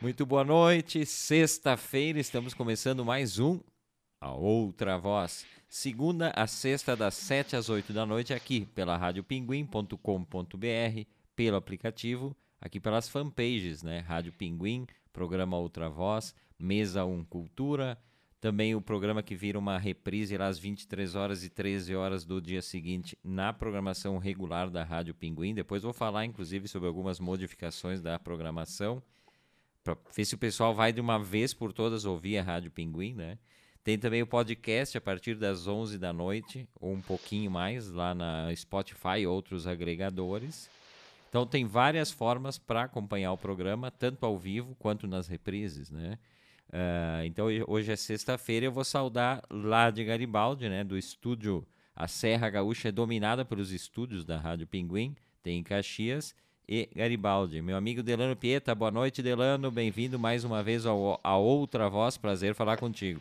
Muito boa noite. Sexta-feira estamos começando mais um A Outra Voz. Segunda a sexta, das 7 às 8 da noite, aqui pela radiopinguim.com.br, pelo aplicativo, aqui pelas fanpages, né? Rádio Pinguim, programa Outra Voz, Mesa 1 Cultura, também o programa que vira uma reprise lá às 23 horas e 13 horas do dia seguinte na programação regular da Rádio Pinguim. Depois vou falar, inclusive, sobre algumas modificações da programação para ver se o pessoal vai de uma vez por todas ouvir a Rádio Pinguim, né? Tem também o podcast a partir das 11 da noite, ou um pouquinho mais, lá na Spotify e outros agregadores. Então tem várias formas para acompanhar o programa, tanto ao vivo quanto nas reprises, né? Uh, então hoje é sexta-feira, eu vou saudar lá de Garibaldi, né? Do estúdio, a Serra Gaúcha é dominada pelos estúdios da Rádio Pinguim, tem em Caxias, e Garibaldi. Meu amigo Delano Pieta, boa noite, Delano. Bem-vindo mais uma vez ao, a Outra Voz. Prazer falar contigo.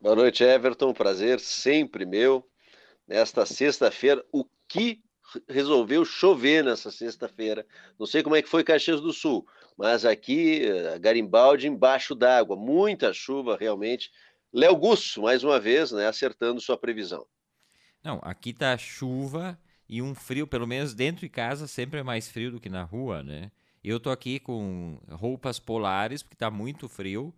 Boa noite, Everton. Prazer sempre meu. Nesta sexta-feira, o que resolveu chover nessa sexta-feira? Não sei como é que foi Caxias do Sul, mas aqui, eh, Garibaldi embaixo d'água. Muita chuva, realmente. Léo Gusso, mais uma vez, né, acertando sua previsão. Não, aqui tá chuva e um frio, pelo menos dentro de casa, sempre é mais frio do que na rua, né? Eu tô aqui com roupas polares, porque tá muito frio.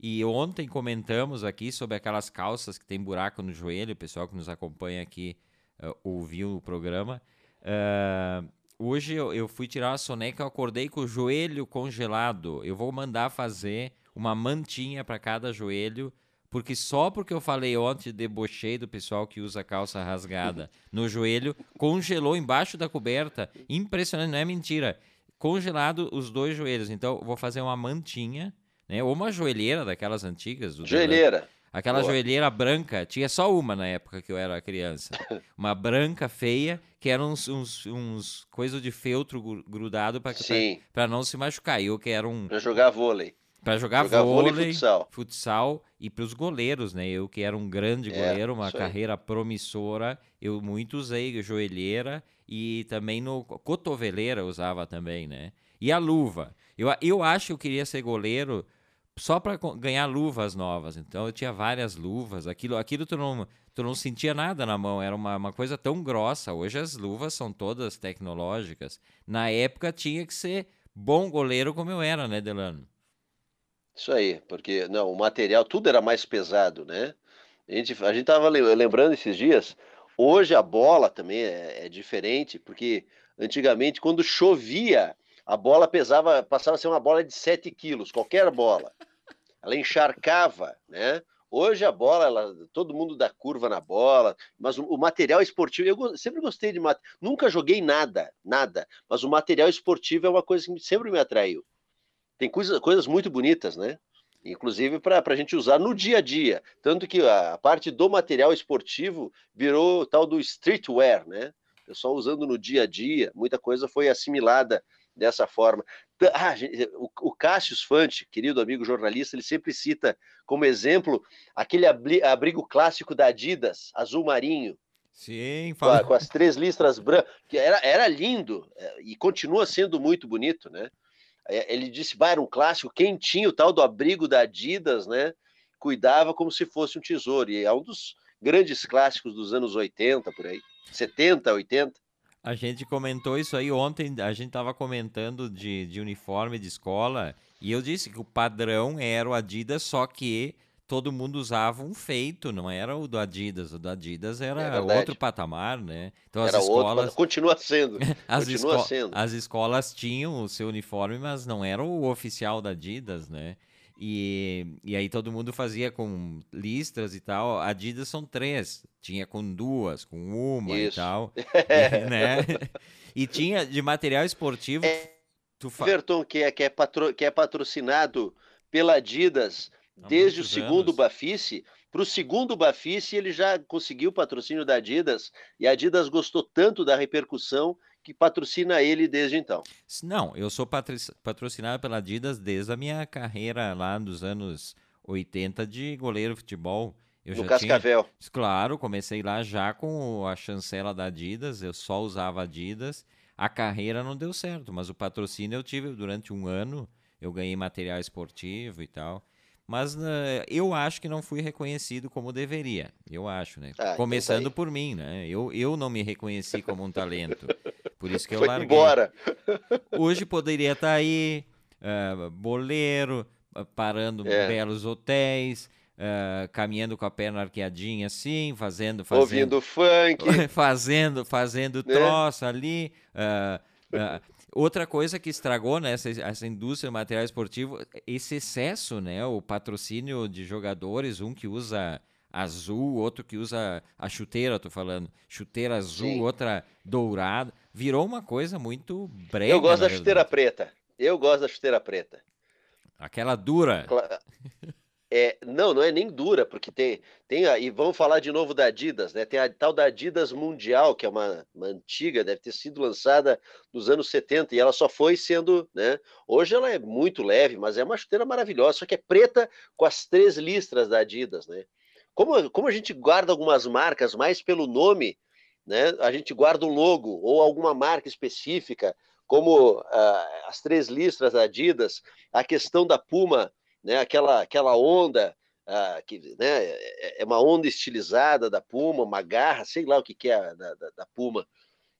E ontem comentamos aqui sobre aquelas calças que tem buraco no joelho, o pessoal que nos acompanha aqui uh, ouviu o programa. Uh, hoje eu, eu, fui tirar a soneca, eu acordei com o joelho congelado. Eu vou mandar fazer uma mantinha para cada joelho porque só porque eu falei ontem, debochei do pessoal que usa calça rasgada no joelho, congelou embaixo da coberta. Impressionante, não é mentira. Congelado os dois joelhos. Então, vou fazer uma mantinha, né? Ou uma joelheira daquelas antigas. joelheira. Aquela Boa. joelheira branca, tinha só uma na época que eu era criança. Uma branca feia, que era uns, uns, uns coisas de feltro grudado para não se machucar. Eu que era um. Pra jogar vôlei. Para jogar, jogar vôlei, vôlei futsal. futsal e para os goleiros, né? Eu que era um grande é, goleiro, uma carreira promissora, eu muito usei joelheira e também no cotoveleira usava também, né? E a luva. Eu, eu acho que eu queria ser goleiro só para ganhar luvas novas. Então eu tinha várias luvas. Aquilo, aquilo tu não, tu não sentia nada na mão. Era uma, uma coisa tão grossa. Hoje as luvas são todas tecnológicas. Na época tinha que ser bom goleiro como eu era, né, Delano? Isso aí, porque não, o material, tudo era mais pesado, né? A gente, a gente tava lembrando esses dias, hoje a bola também é, é diferente, porque antigamente, quando chovia, a bola pesava, passava a ser uma bola de 7 quilos, qualquer bola. Ela encharcava, né? Hoje a bola, ela, todo mundo dá curva na bola, mas o, o material esportivo, eu sempre gostei de material, nunca joguei nada, nada, mas o material esportivo é uma coisa que sempre me atraiu tem coisa, coisas muito bonitas, né? Inclusive para a gente usar no dia a dia. Tanto que a parte do material esportivo virou tal do streetwear, né? O pessoal usando no dia a dia, muita coisa foi assimilada dessa forma. Ah, o, Cássio Fante, querido amigo jornalista, ele sempre cita como exemplo aquele abrigo clássico da Adidas, azul marinho. Sim, fala. com, as três listras brancas, era, era lindo é, e continua sendo muito bonito, né? É, ele disse, bah, era um clássico, quem tinha o tal do abrigo da Adidas, né? Cuidava como se fosse um tesouro. E é um dos grandes clássicos dos anos 80, por aí. 70, 80. A gente comentou isso aí ontem, a gente estava comentando de, de uniforme de escola, e eu disse que o padrão era o Adidas, só que todo mundo usava um feito, não era o do Adidas. O do Adidas era é outro patamar, né? Então era as escolas. Outro, continua sendo. as, continua esco... sendo. as escolas tinham o seu uniforme, mas não era o oficial da Adidas, né? E, e aí todo mundo fazia com listras e tal. Adidas são três. Tinha com duas, com uma Isso. e tal. né? E tinha de material esportivo. É, tu fa... Everton, que é, que, é patro... que é patrocinado pela Adidas desde o segundo anos. Bafice. Para o segundo Bafice, ele já conseguiu o patrocínio da Adidas e a Adidas gostou tanto da repercussão que patrocina ele desde então. Não, eu sou patrocinado pela Adidas desde a minha carreira lá dos anos 80 de goleiro de futebol. Eu no Cascavel. Tinha... Claro, comecei lá já com a chancela da Adidas, eu só usava Adidas. A carreira não deu certo, mas o patrocínio eu tive durante um ano eu ganhei material esportivo e tal. Mas uh, eu acho que não fui reconhecido como deveria. Eu acho, né? Ah, então Começando então por mim, né? Eu, eu não me reconheci como um talento. Por isso que eu Foi larguei. embora. Hoje poderia estar tá aí, uh, boleiro, parando é. belos hotéis, uh, caminhando com a perna arqueadinha assim, fazendo, fazendo ouvindo funk, fazendo, fazendo né? troça ali. Uh, outra coisa que estragou né, essa, essa indústria do material esportivo, esse excesso, né? O patrocínio de jogadores, um que usa azul, outro que usa a chuteira, tô falando, chuteira azul, Sim. outra dourada, virou uma coisa muito brega. Eu gosto da chuteira preta. Eu gosto da chuteira preta. Aquela dura. É, não, não é nem dura, porque tem, tem a, e vamos falar de novo da Adidas, né? Tem a tal da Adidas Mundial, que é uma, uma, antiga, deve ter sido lançada nos anos 70 e ela só foi sendo, né? Hoje ela é muito leve, mas é uma chuteira maravilhosa, só que é preta com as três listras da Adidas, né? Como, como a gente guarda algumas marcas mais pelo nome, né? A gente guarda o logo ou alguma marca específica, como uh, as três listras da Adidas, a questão da Puma, né, aquela, aquela onda, uh, que né, é, é uma onda estilizada da Puma, uma garra, sei lá o que, que é da, da, da Puma.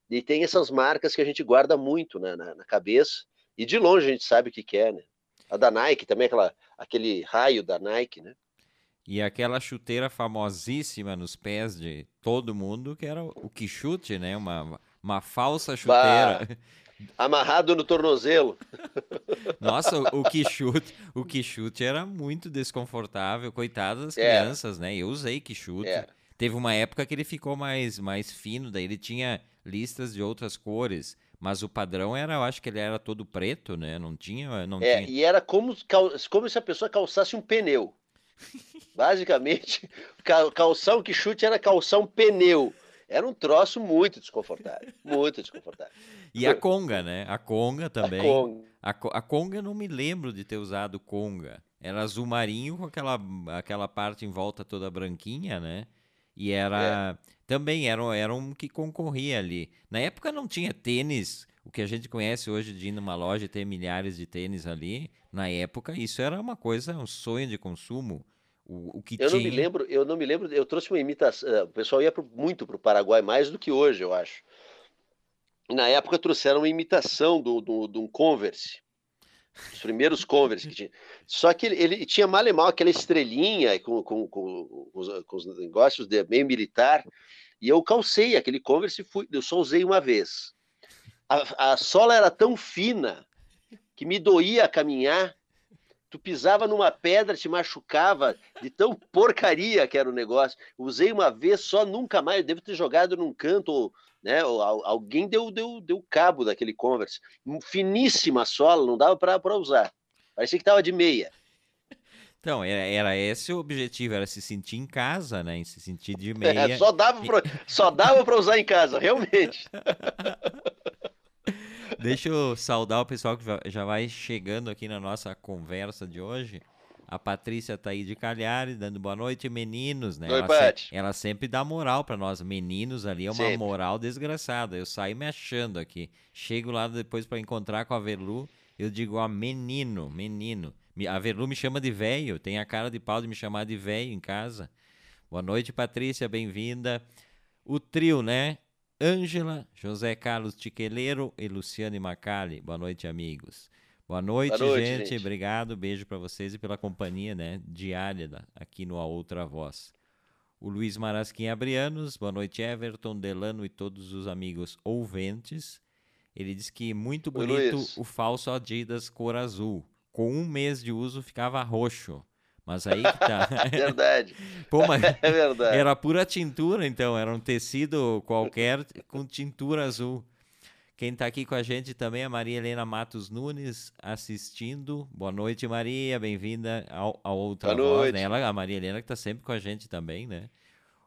E tem essas marcas que a gente guarda muito né, na, na, cabeça, e de longe a gente sabe o que, que é. Né? A da Nike também, aquela, aquele raio da Nike, né? E aquela chuteira famosíssima nos pés de todo mundo, que era o quichute, né? Uma, uma falsa chuteira. Bah, Amarrado no tornozelo. Nossa, o, que chute, o que chute era muito desconfortável, coitado das é. crianças, né? Eu usei que chute. É. Teve uma época que ele ficou mais, mais fino, daí ele tinha listas de outras cores, mas o padrão era, eu acho que ele era todo preto, né? Não tinha, não é, tinha... e era como, como se a pessoa calçasse um pneu. Basicamente, calçar um que chute era calçar um pneu. Era um troço muito desconfortável. Muito desconfortável. E a conga, né? A conga também. A conga. A, a conga eu não me lembro de ter usado conga. Era azul marinho com aquela, aquela parte em volta toda branquinha, né? E era. É. Também era, era um que concorria ali. Na época não tinha tênis, o que a gente conhece hoje de ir numa loja e ter milhares de tênis ali. Na época, isso era uma coisa, um sonho de consumo. O, o que eu tinha... não me lembro, eu não me lembro, eu trouxe uma imitação, eh, o pessoal ia pro, muito para o Paraguai, mais do que hoje, eu acho. Na época trouxeram uma imitação do, do, do um Converse, os primeiros Converse que tinha. Só que ele, ele tinha mal e mal aquela estrelinha com, com, com, os, com, os, negócios de meio militar, e eu calcei aquele Converse, fui, eu só usei uma vez. A, a sola era tão fina que me doía caminhar tu pisava numa pedra, te machucava de tão porcaria que era o negócio. Usei uma vez só, nunca mais. Devo ter jogado num canto, né? alguém deu, deu, deu cabo daquele Converse. Finíssima sola, não dava para usar. Parecia que tava de meia. Então, era, era esse o objetivo, era se sentir em casa, né? Se sentir de meia. É, só dava pra, só dava para usar em casa, realmente. Deixa eu saudar o pessoal que já vai chegando aqui na nossa conversa de hoje. A Patrícia tá aí de Calhares, dando boa noite, meninos, né? Oi, ela, se, ela sempre dá moral para nós, meninos ali, é uma sempre. moral desgraçada. Eu saio me achando aqui. Chego lá depois para encontrar com a Verlu, eu digo, ó, menino, menino. A Verlu me chama de velho, tem a cara de pau de me chamar de velho em casa. Boa noite, Patrícia, bem-vinda. O trio, né? Ângela, José Carlos Tiqueleiro e Luciane Macali. Boa noite, amigos. Boa noite, Boa noite gente. gente. Obrigado, beijo para vocês e pela companhia né, diária aqui no A Outra Voz. O Luiz Marasquim Abrianos, boa noite, Everton, Delano e todos os amigos ouventes. Ele diz que muito bonito o falso Adidas cor azul. Com um mês de uso ficava roxo. Mas aí que tá. verdade. Pô, mas é verdade. Era pura tintura, então. Era um tecido qualquer com tintura azul. Quem está aqui com a gente também é a Maria Helena Matos Nunes, assistindo. Boa noite, Maria. Bem-vinda ao, ao Outra Boa Voz. Noite. Né? Ela, a Maria Helena que está sempre com a gente também, né?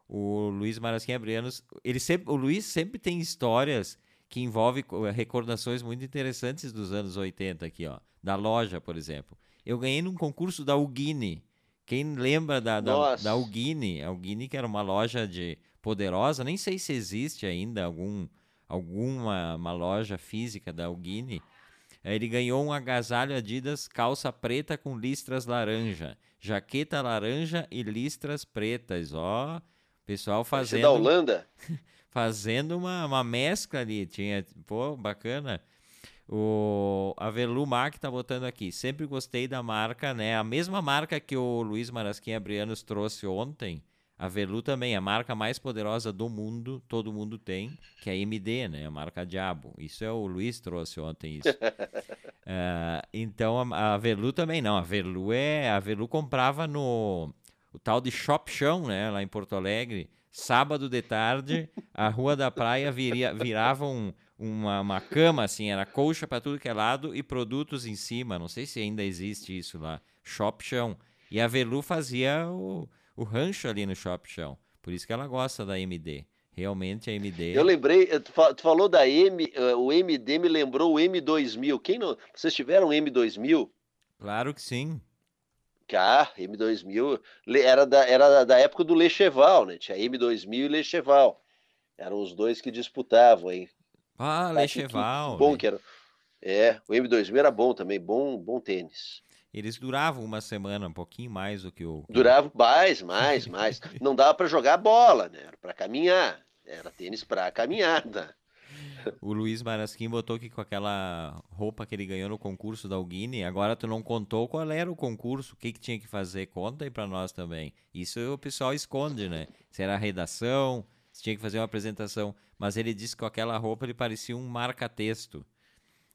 O Luiz Marasquim Abrianos. Ele sempre, o Luiz sempre tem histórias que envolvem recordações muito interessantes dos anos 80 aqui, ó. Da loja, por exemplo. Eu ganhei num concurso da Ugini. Quem lembra da, da, da Ugini? A Ugini que era uma loja de poderosa, nem sei se existe ainda algum, alguma uma loja física da Ugini. Ele ganhou um agasalho Adidas calça preta com listras laranja, jaqueta laranja e listras pretas. Ó, pessoal fazendo. da Holanda? fazendo uma, uma mescla ali. Tinha, pô, bacana. O Avelu Mac tá botando aqui. Sempre gostei da marca, né? A mesma marca que o Luiz Marasquim Abrianos trouxe ontem. A Velu também, a marca mais poderosa do mundo, todo mundo tem, que é a MD, né? A marca Diabo. Isso é o Luiz trouxe ontem isso. uh, então a, a Velu também não. A Velu é. A Velu comprava no o tal de Shop Chão, né? Lá em Porto Alegre. Sábado de tarde, a Rua da Praia viria, virava um, uma, uma cama, assim, era colcha para tudo que é lado e produtos em cima. Não sei se ainda existe isso lá. Shop Chão. E a Velu fazia o o rancho ali no Shop Chão. Por isso que ela gosta da MD. Realmente a MD. Eu lembrei, tu falou da M, eh, o MD me lembrou o M2000. Quem não, vocês tiveram M2000? Claro que sim. Ah, M2000 era da, era da época do Lecheval, né? Tinha M2000 e Lecheval. Eram os dois que disputavam aí. Ah, Lecheval. Bom né? que era. É, o M2000 era bom também, bom, bom tênis. Eles duravam uma semana, um pouquinho mais do que o. Duravam mais, mais, mais. Não dava para jogar bola, né? Era para caminhar. Era tênis para caminhada. O Luiz Marasquim botou que com aquela roupa que ele ganhou no concurso da Alguini, agora tu não contou qual era o concurso, o que, que tinha que fazer. Conta aí para nós também. Isso o pessoal esconde, né? Se era redação, tinha que fazer uma apresentação. Mas ele disse que com aquela roupa ele parecia um marca-texto.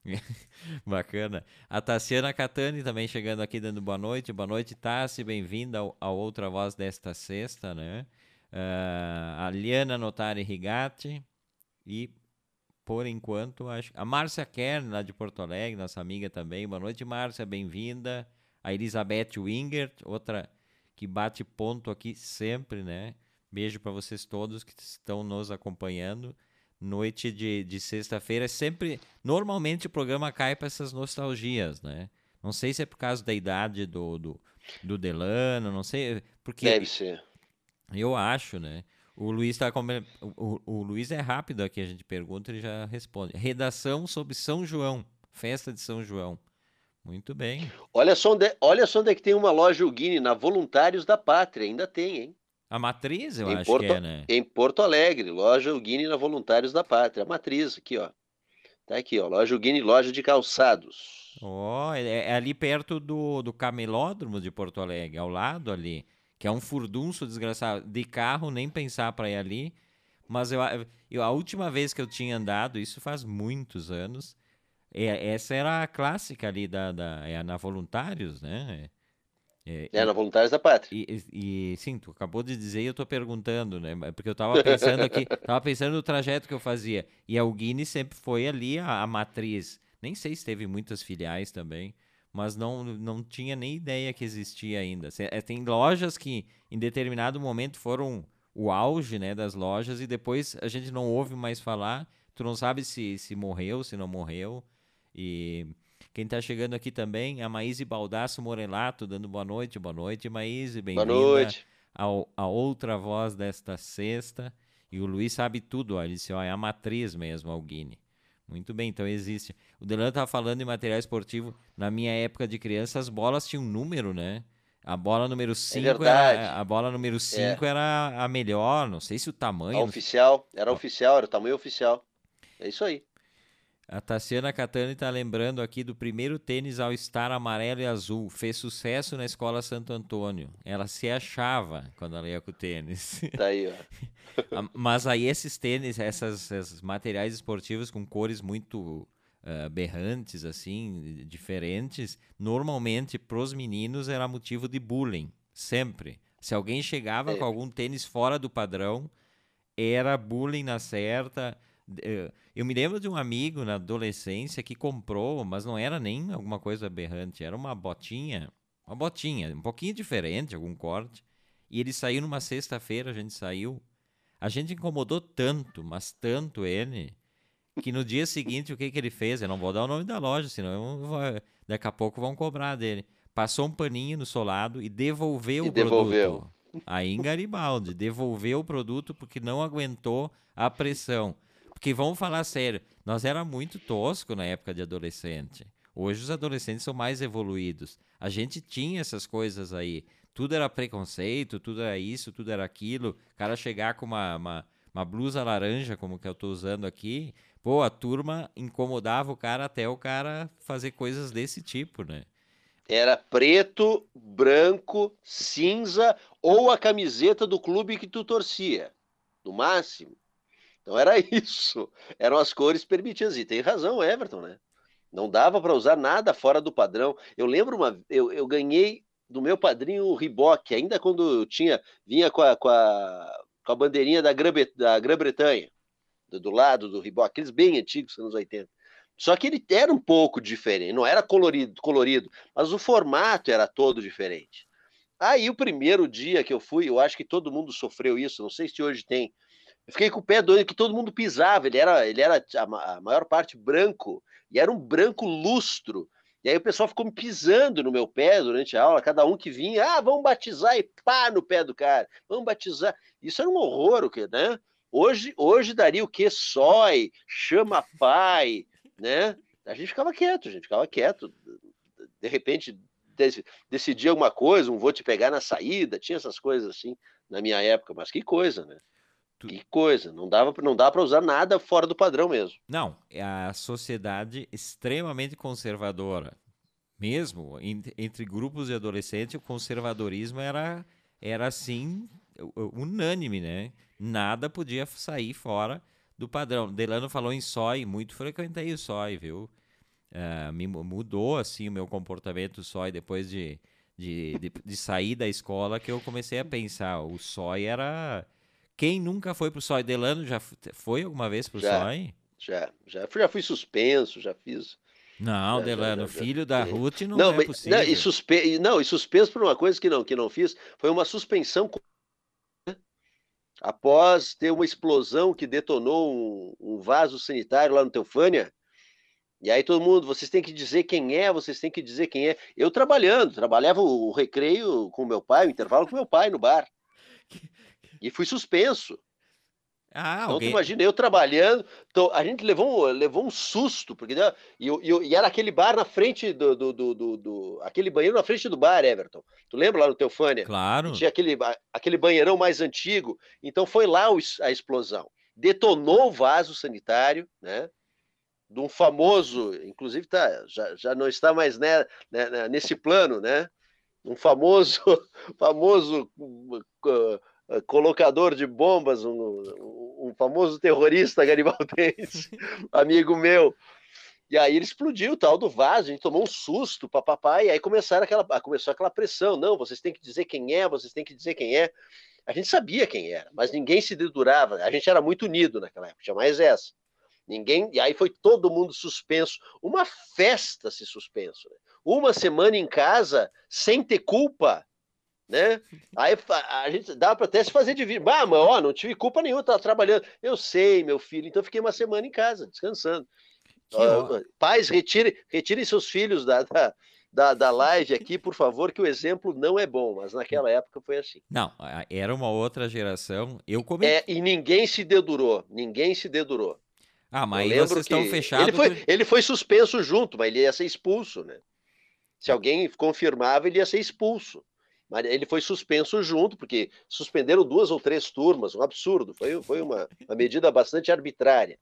Bacana. A Tassiana Catani também chegando aqui dando boa noite. Boa noite, Tassi. Bem-vinda ao, ao, Outra Voz desta sexta, né? Uh, a Liana Notari Rigatti. E, por enquanto, acho... a Márcia Kern, lá de Porto Alegre, nossa amiga também. Boa noite, Márcia. Bem-vinda. A Elizabeth Wingert, outra que bate ponto aqui sempre, né? Beijo para vocês todos que estão nos acompanhando noite de, de sexta-feira, é sempre. Normalmente o programa cai para essas nostalgias, né? Não sei se é por causa da idade do, do, do Delano, não sei. Porque Deve ser. Eu acho, né? O Luiz tá com... o, o Luiz é rápido aqui, a gente pergunta, ele já responde. Redação sobre São João, festa de São João. Muito bem. Olha só onde, olha só onde é que tem uma loja Guine na Voluntários da Pátria, ainda tem, hein? A matriz, eu em acho Porto, que é, né? Em Porto Alegre, loja Guine na Voluntários da Pátria. A matriz, aqui, ó. Tá aqui, ó. Loja Guine, loja de calçados. Ó, oh, é, é, ali perto do, do camelódromo de Porto Alegre, ao lado ali. Que é um furdunço desgraçado. De carro, nem pensar para ir ali. Mas eu, eu, a última vez que eu tinha andado, isso faz muitos anos, é, essa era a clássica ali da, da é na Voluntários, né? É, é na Voluntários da Pátria. E, e, sim, tu acabou de dizer e eu tô perguntando, né? Porque eu tava pensando aqui, tava pensando no trajeto que eu fazia. E a Guinness sempre foi ali a, a, matriz. Nem sei se teve muitas filiais também, mas não, não tinha nem ideia que existia ainda. É, tem lojas que em determinado momento foram o auge né, das lojas e depois a gente não ouve mais falar. Tu não sabe se, se morreu, se não morreu. E quem está chegando aqui também, a Maíse Baldasso Morelato, dando boa noite. Boa noite, Maíse. Bem-vinda a outra voz desta sexta. E o Luiz sabe tudo, ó. Ele disse, ó, é a matriz mesmo, Alguini. Muito bem, então existe. O Delano estava falando em material esportivo. Na minha época de criança, as bolas tinham um número, né? A bola número 5 é era, a bola número 5 é. era a melhor, não sei se o tamanho. A oficial, era oficial, era o tamanho oficial. É isso aí. A Tassiana Catani está lembrando aqui do primeiro tênis ao estar amarelo e azul. Fez sucesso na escola Santo Antônio. Ela se achava quando ela ia com o tênis. Tá aí, ó. Mas aí esses tênis, essas, esses materiais esportivos com cores muito uh, berrantes, assim, diferentes, normalmente para os meninos era motivo de bullying. Sempre. Se alguém chegava é. com algum tênis fora do padrão, era bullying na certa eu me lembro de um amigo na adolescência que comprou, mas não era nem alguma coisa aberrante, era uma botinha, uma botinha, um pouquinho diferente, algum corte. E ele saiu numa sexta-feira, a gente saiu. A gente incomodou tanto, mas tanto ele, que no dia seguinte o que, que ele fez? Eu não vou dar o nome da loja, senão vou, daqui a pouco vão cobrar dele. Passou um paninho no solado e devolveu e o devolveu. produto. Aí em Garibaldi, devolveu o produto porque não aguentou a pressão. Porque vamos falar sério, nós era muito tosco na época de adolescente. Hoje os adolescentes são mais evoluídos. A gente tinha essas coisas aí. Tudo era preconceito, tudo era isso, tudo era aquilo. O cara chegar com uma, uma, uma blusa laranja, como que eu estou usando aqui, pô, a turma incomodava o cara até o cara fazer coisas desse tipo, né? Era preto, branco, cinza ou a camiseta do clube que tu torcia, no máximo. Então era isso. Eram as cores permitidas. E tem razão, Everton, né? Não dava para usar nada fora do padrão. Eu lembro uma. Eu, eu ganhei do meu padrinho o Riboc, ainda quando eu tinha. Vinha com a, com a, com a bandeirinha da Grã-Bretanha, do, do, lado do Riboc, aqueles bem antigos, anos 80. Só que ele era um pouco diferente, não era colorido, colorido, mas o formato era todo diferente. Aí o primeiro dia que eu fui, eu acho que todo mundo sofreu isso, não sei se hoje tem. Eu fiquei com o pé doido que todo mundo pisava, ele era, ele era a, maior parte branco, e era um branco lustro. E aí o pessoal ficou me pisando no meu pé durante a aula, cada um que vinha, ah, vamos batizar e pá no pé do cara, vamos batizar. Isso era um horror, o que, né? Hoje, hoje daria o quê? Sói, chama pai, né? A gente ficava quieto, a gente ficava quieto. De repente decidia alguma coisa, um vou te pegar na saída, tinha essas coisas assim na minha época, mas que coisa, né? Que coisa, não dava não dá para usar nada fora do padrão mesmo. Não, é a sociedade extremamente conservadora. Mesmo entre grupos de adolescentes, o conservadorismo era era assim unânime, né? Nada podia sair fora do padrão. Delano falou em sói, muito frequentei o sói, viu? Uh, me mudou assim o meu comportamento sói depois de, de, de, de sair da escola que eu comecei a pensar. O sói era quem nunca foi pro SOI? Delano já foi alguma vez pro já, SOI? Já, já, já fui suspenso, já fiz. Não, já, Delano, já, filho da Ruth não, não é possível. Não e, suspe... não, e suspenso por uma coisa que não, que não fiz, foi uma suspensão após ter uma explosão que detonou um, um vaso sanitário lá no Teufânia. E aí todo mundo, vocês têm que dizer quem é, vocês têm que dizer quem é. Eu trabalhando, trabalhava o recreio com meu pai, o intervalo com meu pai no bar. E fui suspenso. Ah, então, imagina, eu trabalhando, então, a gente levou, levou um susto, porque né, e, e, e, era aquele bar na frente do, do, do, do, aquele banheiro na frente do bar, Everton. Tu lembra lá no Teufânia? Claro. Tinha aquele, aquele banheirão mais antigo. Então foi lá a explosão. Detonou o vaso sanitário, né? De um famoso, inclusive tá, já, já não está mais né, né, né nesse plano, né? Um famoso, famoso uh, colocador de bombas, um, um famoso terrorista garibaldense, amigo meu. E aí ele explodiu o tal do vaso, a gente tomou um susto, papapá, e aí começaram aquela, começou aquela pressão. Não, vocês têm que dizer quem é, vocês têm que dizer quem é. A gente sabia quem era, mas ninguém se dedurava. A gente era muito unido naquela época, tinha mais essa. Ninguém, e aí foi todo mundo suspenso. Uma festa se suspenso. Né? Uma semana em casa, sem ter culpa, né? Aí a gente dá para até se fazer de vir. Ah, mas ó, não tive culpa nenhuma, estava trabalhando. Eu sei, meu filho, então fiquei uma semana em casa, descansando. Ó, pais, retirem retire seus filhos da, da, da, da live aqui, por favor, que o exemplo não é bom, mas naquela época foi assim. Não, era uma outra geração. Eu come... É, e ninguém se dedurou, ninguém se dedurou. Ah, mas vocês estão fechados. Ele foi, ele foi suspenso junto, mas ele ia ser expulso, né? Se alguém confirmava, ele ia ser expulso. Mas ele foi suspenso junto, porque suspenderam duas ou três turmas, um absurdo. Foi, foi uma, uma medida bastante arbitrária.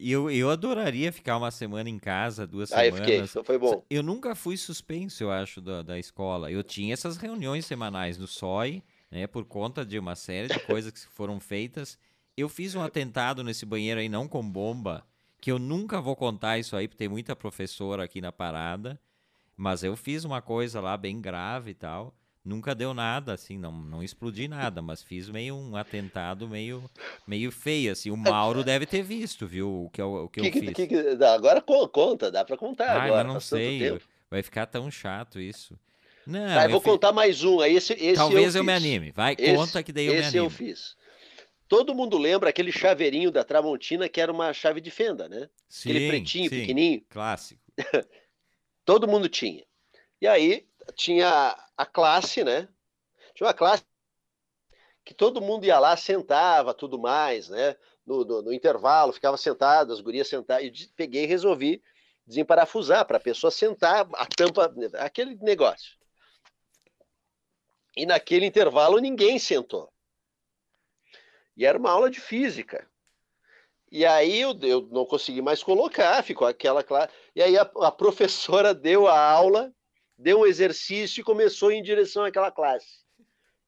Eu, eu adoraria ficar uma semana em casa, duas Aí semanas. Fiquei, então foi bom. Eu nunca fui suspenso, eu acho, da, da escola. Eu tinha essas reuniões semanais no SOI, né, por conta de uma série de coisas que foram feitas. Eu fiz um atentado nesse banheiro aí, não com bomba, que eu nunca vou contar isso aí, porque tem muita professora aqui na parada. Mas eu fiz uma coisa lá bem grave e tal. Nunca deu nada, assim, não, não explodi nada, mas fiz meio um atentado meio, meio feio, assim. O Mauro deve ter visto, viu, o que eu, o que, que eu fiz. Que, que, agora conta, dá para contar Ai, agora. Não sei, vai ficar tão chato isso. Não, tá, eu vou fiz... contar mais um. Esse, esse Talvez eu, eu me anime. Vai, esse, conta que daí eu me anime. Esse eu fiz. Todo mundo lembra aquele chaveirinho da Tramontina que era uma chave de fenda, né? Sim, aquele pretinho, sim, pequenininho. Clássico. Todo mundo tinha. E aí tinha a classe, né? Tinha uma classe que todo mundo ia lá, sentava, tudo mais, né? No, no, no intervalo, ficava sentado, as gurias sentadas. E peguei e resolvi desemparafusar para a pessoa sentar a tampa, aquele negócio. E naquele intervalo ninguém sentou. E era uma aula de física. E aí eu, eu não consegui mais colocar, ficou aquela classe. E aí a, a professora deu a aula, deu um exercício e começou em direção àquela classe.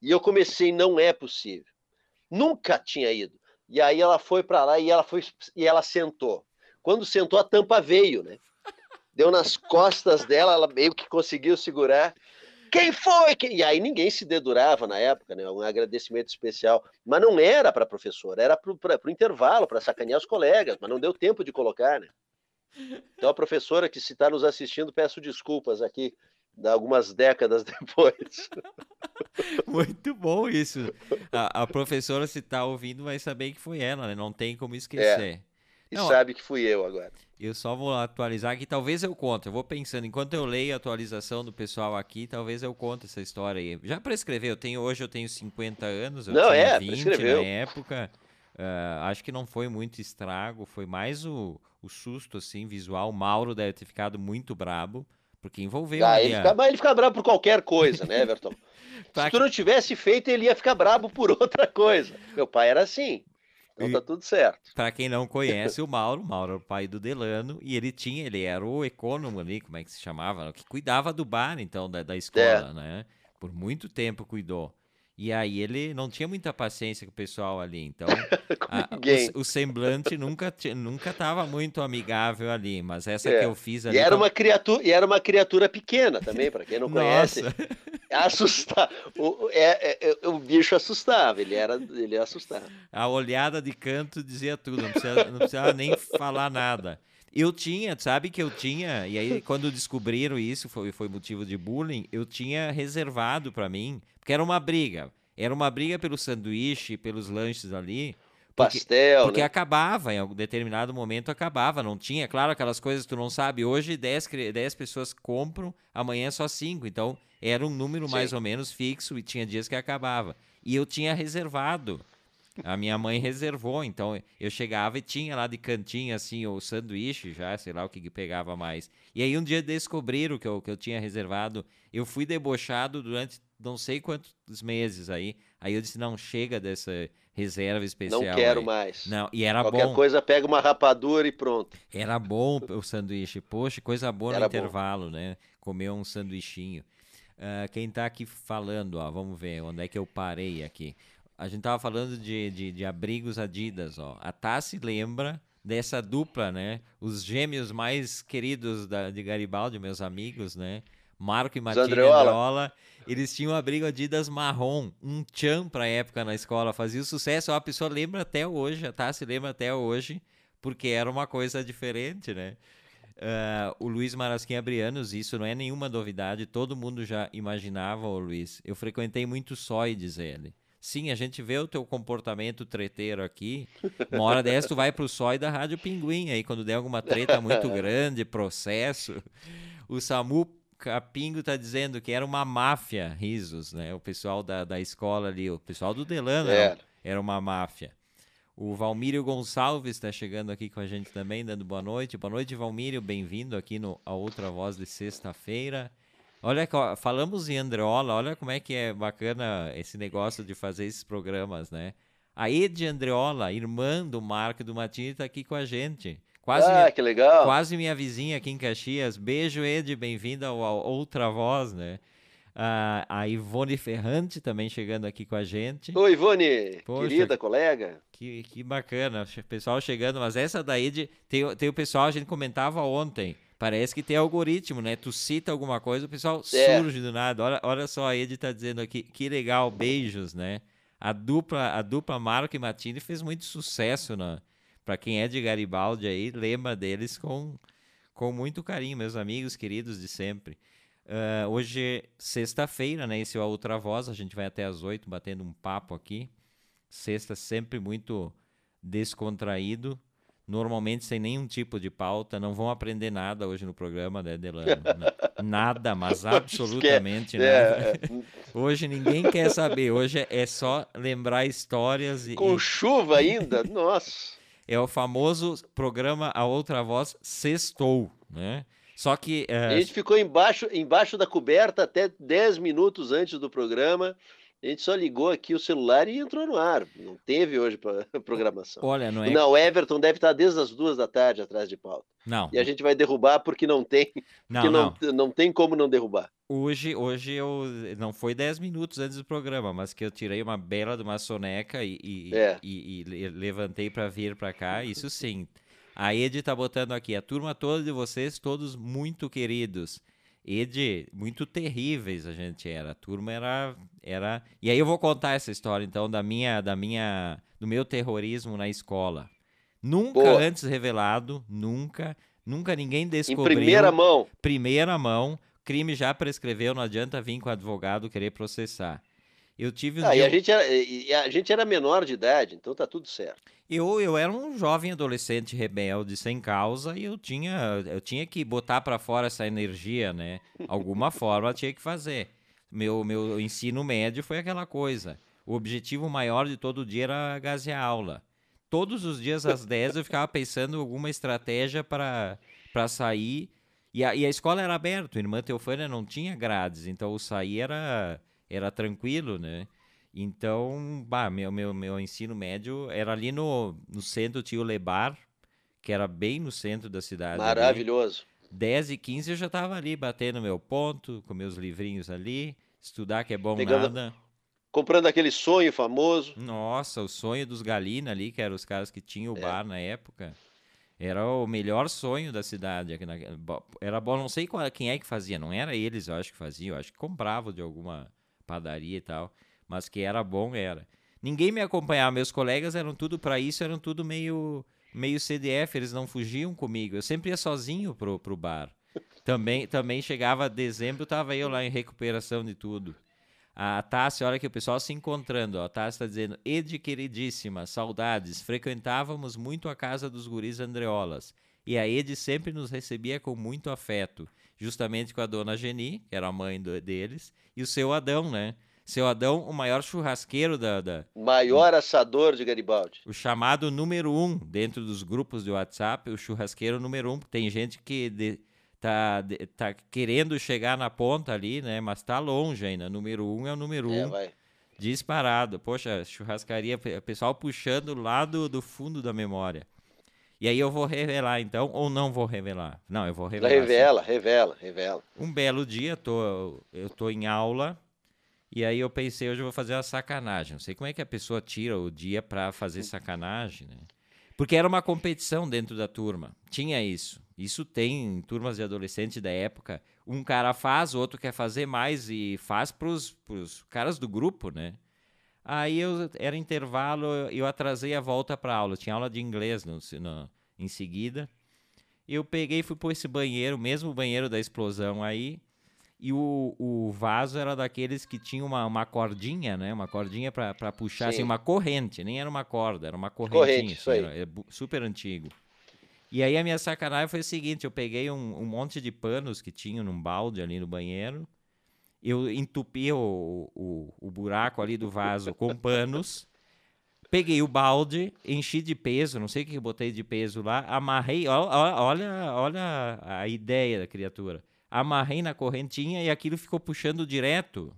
E eu comecei, não é possível. Nunca tinha ido. E aí ela foi para lá e ela foi e ela sentou. Quando sentou, a tampa veio, né? Deu nas costas dela, ela meio que conseguiu segurar. Quem foi? E aí ninguém se dedurava na época, né? Um agradecimento especial. Mas não era para professora, era para o intervalo, para sacanear os colegas, mas não deu tempo de colocar, né? Então a professora que se está nos assistindo, peço desculpas aqui, algumas décadas depois. Muito bom isso. A, a professora, se está ouvindo, vai saber que foi ela, né? Não tem como esquecer. É. E não, sabe que fui eu agora. Eu só vou atualizar aqui, talvez eu conte. Eu vou pensando, enquanto eu leio a atualização do pessoal aqui, talvez eu conte essa história aí. Já prescreveu, eu tenho, hoje eu tenho 50 anos, eu não, tinha é, 20 prescreveu. na época. Uh, acho que não foi muito estrago, foi mais o, o susto, assim, visual. O Mauro deve ter ficado muito brabo, porque envolveu... Ah, ele, fica, ele fica brabo por qualquer coisa, né, Everton? Se tu não tivesse feito, ele ia ficar brabo por outra coisa. Meu pai era assim. Então tá tudo certo. Para quem não conhece o Mauro, o Mauro era o pai do Delano e ele tinha, ele era o econômico ali, como é que se chamava? Que cuidava do bar, então, da, da escola, é. né? Por muito tempo cuidou. E aí ele não tinha muita paciência com o pessoal ali, então a, o, o, semblante nunca nunca estava muito amigável ali, mas essa é. que eu fiz ali. E era uma criatura, e era uma criatura pequena também, para quem não conhece. Assustar, o, é, é, é, o bicho assustava, ele era ele assustava. A olhada de canto dizia tudo, não precisava, não precisava nem falar nada. Eu tinha, sabe que eu tinha, e aí quando descobriram isso, foi, foi motivo de bullying, eu tinha reservado para mim porque era uma briga. Era uma briga pelo sanduíche, pelos lanches ali. Porque, Pastel, Porque né? acabava, em algum determinado momento acabava. Não tinha, claro, aquelas coisas que tu não sabe. Hoje 10, 10 pessoas compram, amanhã só 5. Então era um número Sim. mais ou menos fixo e tinha dias que acabava. E eu tinha reservado. A minha mãe reservou, então eu chegava e tinha lá de cantinho assim o sanduíche já, sei lá o que, que pegava mais. E aí um dia descobriram que eu, que eu tinha reservado. Eu fui debochado durante não sei quantos meses aí. Aí eu disse, não, chega dessa reserva especial. Não quero aí. mais. Não, e era Qualquer bom. coisa, pega uma rapadura e pronto. Era bom o sanduíche. Poxa, coisa boa era no bom. intervalo, né? Comer um sanduichinho. Uh, quem tá aqui falando, ó, vamos ver onde é que eu parei aqui. A gente tava falando de, de, de abrigos Adidas, ó. A Tassi lembra dessa dupla, né? Os gêmeos mais queridos da, de Garibaldi, meus amigos, né? Marco e Matilde Andreola. Eles tinham um abrigo Adidas marrom, um tchan pra época na escola, fazia sucesso. A pessoa lembra até hoje, a Tassi lembra até hoje, porque era uma coisa diferente, né? Uh, o Luiz Marasquim Abrianos, isso não é nenhuma novidade, todo mundo já imaginava, o Luiz. Eu frequentei muito sói, diz ele. Sim, a gente vê o teu comportamento treteiro aqui. Uma hora dessa tu vai pro sói da Rádio Pinguim, aí quando der alguma treta muito grande, processo. O Samu Capingo tá dizendo que era uma máfia, risos, né? O pessoal da, da escola ali, o pessoal do Delano é. era uma máfia. O Valmírio Gonçalves está chegando aqui com a gente também, dando boa noite. Boa noite, Valmírio, bem-vindo aqui no A Outra Voz de sexta-feira. Olha, falamos em Andreola, olha como é que é bacana esse negócio de fazer esses programas, né? A Ed Andreola, irmã do Marco e do Matini, está aqui com a gente. Quase ah, minha, que legal. Quase minha vizinha aqui em Caxias. Beijo, Ed, bem-vinda ao, ao, Outra Voz, né? Ah, a Ivone Ferrante também chegando aqui com a gente. Oi, Ivone, Poxa, querida colega. Que, que bacana, o pessoal chegando. Mas essa da Ed, tem, tem o pessoal, a gente comentava ontem. Parece que tem algoritmo, né? Tu cita alguma coisa, o pessoal é. surge do nada. Olha, olha só, a Ed tá dizendo aqui, que legal, beijos, né? A dupla, a dupla Marco e Matini fez muito sucesso na, para quem é de Garibaldi aí, lembra deles com, com muito carinho, meus amigos queridos de sempre. Uh, hoje, sexta-feira, né? Esse é a Outra Voz, a gente vai até às oito batendo um papo aqui. Sexta sempre muito descontraído, normalmente sem nenhum tipo de pauta. Não vão aprender nada hoje no programa, né, Delano? nada, mas absolutamente nada. É, é. Hoje ninguém quer saber. Hoje é só lembrar histórias. E, Com chuva ainda? Nossa! É o famoso programa A Outra Voz Sextou. né? Só que. Uh... A gente ficou embaixo, embaixo da coberta até 10 minutos antes do programa. A gente só ligou aqui o celular e entrou no ar. Não teve hoje programação. Olha, não é. Não, o Everton deve estar desde as duas da tarde atrás de pauta. Não. E a gente vai derrubar porque não tem. Não, porque não, não. não tem como não derrubar. Hoje, hoje eu não foi 10 minutos antes do programa, mas que eu tirei uma bela de uma soneca e, e, é. e, e levantei para vir para cá, isso sim. A Ed tá botando aqui, a turma toda de vocês, todos muito queridos. Ed, muito terríveis a gente era. A turma era, era. E aí eu vou contar essa história então da minha, da minha, do meu terrorismo na escola. Nunca Boa. antes revelado, nunca, nunca ninguém descobriu. Em primeira mão. Primeira mão crime já prescreveu, não adianta vir com o advogado querer processar. Eu tive ah, e, a gente era, e a gente era menor de idade, então tá tudo certo. Eu, eu era um jovem adolescente rebelde sem causa e eu tinha, eu tinha que botar para fora essa energia, né? Alguma forma tinha que fazer. Meu, meu ensino médio foi aquela coisa. O objetivo maior de todo dia era gasear aula. Todos os dias às 10 eu ficava pensando alguma estratégia para sair e a, e a escola era aberta, Irmã Teofânia não tinha grades, então o sair era, era tranquilo, né? Então, bah, meu, meu, meu ensino médio era ali no, no centro, tinha o Lebar, que era bem no centro da cidade. Maravilhoso. Ali. 10 e 15 eu já estava ali, batendo meu ponto, com meus livrinhos ali, estudar que é bom Pegando, nada. Comprando aquele sonho famoso. Nossa, o sonho dos Galina ali, que eram os caras que tinham o é. bar na época. Era o melhor sonho da cidade. Era bom, não sei qual, quem é que fazia, não era eles, eu acho que faziam, eu acho que compravam de alguma padaria e tal, mas que era bom, era. Ninguém me acompanhava, meus colegas eram tudo para isso, eram tudo meio meio CDF, eles não fugiam comigo. Eu sempre ia sozinho pro, pro bar. Também, também chegava dezembro, tava eu lá em recuperação de tudo. A Tássia, olha que o pessoal se encontrando. Ó. A Tássia está dizendo: Ed, queridíssima, saudades. Frequentávamos muito a casa dos guris Andreolas. E a Ed sempre nos recebia com muito afeto. Justamente com a dona Geni, que era a mãe do, deles, e o seu Adão, né? Seu Adão, o maior churrasqueiro da. da maior assador de Garibaldi. O chamado número um dentro dos grupos de WhatsApp, o churrasqueiro número um. Tem gente que. De, tá, tá querendo chegar na ponta ali, né? Mas tá longe ainda. Número um é o número é, um. Vai. Disparado. Poxa, churrascaria, pessoal puxando lá do, do fundo da memória. E aí eu vou revelar então, ou não vou revelar? Não, eu vou revelar. Revela, sim. revela, revela. Um belo dia, tô, eu tô em aula, e aí eu pensei, hoje eu vou fazer uma sacanagem. Não sei como é que a pessoa tira o dia para fazer sacanagem, né? Porque era uma competição dentro da turma. Tinha isso. Isso tem em turmas de adolescente da época. Um cara faz, o outro quer fazer mais e faz pros, pros caras do grupo, né? Aí eu era intervalo, eu atrasei a volta para aula. Tinha aula de inglês no, no, em seguida. Eu peguei e fui por esse banheiro, mesmo banheiro da explosão aí. E o, o vaso era daqueles que tinha uma, uma cordinha, né? Uma cordinha para puxar, assim, Sim. assim, uma corrente. Nem era uma corda, era uma correntinha. Corrente, assim, era, é super antigo. E aí a minha sacanagem foi o seguinte: eu peguei um, um monte de panos que tinha num balde ali no banheiro, eu entupi o, o, o buraco ali do vaso com panos, peguei o balde, enchi de peso, não sei o que eu botei de peso lá, amarrei, olha, olha, a ideia da criatura. Amarrei na correntinha e aquilo ficou puxando direto. O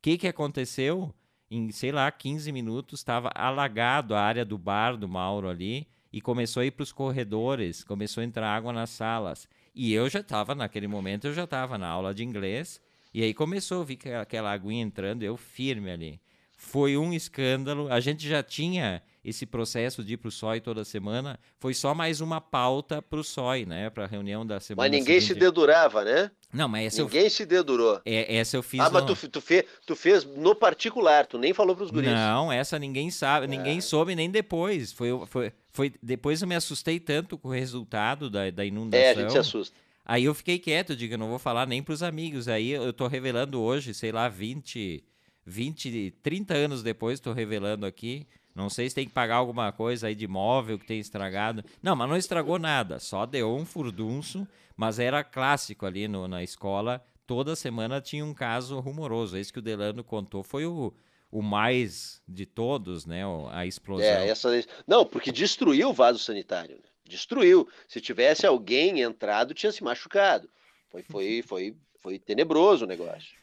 que, que aconteceu? Em, sei lá, 15 minutos, estava alagado a área do bar do Mauro ali e começou a ir para os corredores, começou a entrar água nas salas. E eu já estava, naquele momento, eu já estava na aula de inglês, e aí começou a vir aquela aguinha entrando, eu firme ali. Foi um escândalo, a gente já tinha esse processo de ir para o SOI toda semana, foi só mais uma pauta para o SOI, né? Para a reunião da semana. Mas ninguém seguinte. se dedurava, né? Não, mas essa ninguém eu... se dedurou. É, essa eu fiz. Ah, mas tu, tu, fez, tu fez no particular, tu nem falou para os guris. Não, essa ninguém sabe, ninguém ah. soube nem depois. Foi, foi, foi depois eu me assustei tanto com o resultado da, da inundação. É, a gente se assusta. Aí eu fiquei quieto, digo, eu não vou falar nem para os amigos. Aí eu tô revelando hoje, sei lá, 20, 20, 30 anos depois, estou revelando aqui não sei se tem que pagar alguma coisa aí de móvel que tem estragado. Não, mas não estragou nada. Só deu um furdunço, mas era clássico ali no, na escola. Toda semana tinha um caso rumoroso. Esse que o Delano contou foi o, o mais de todos, né? A explosão. É, essa... Não, porque destruiu o vaso sanitário. Né? Destruiu. Se tivesse alguém entrado, tinha se machucado. Foi, foi, foi, foi tenebroso o negócio.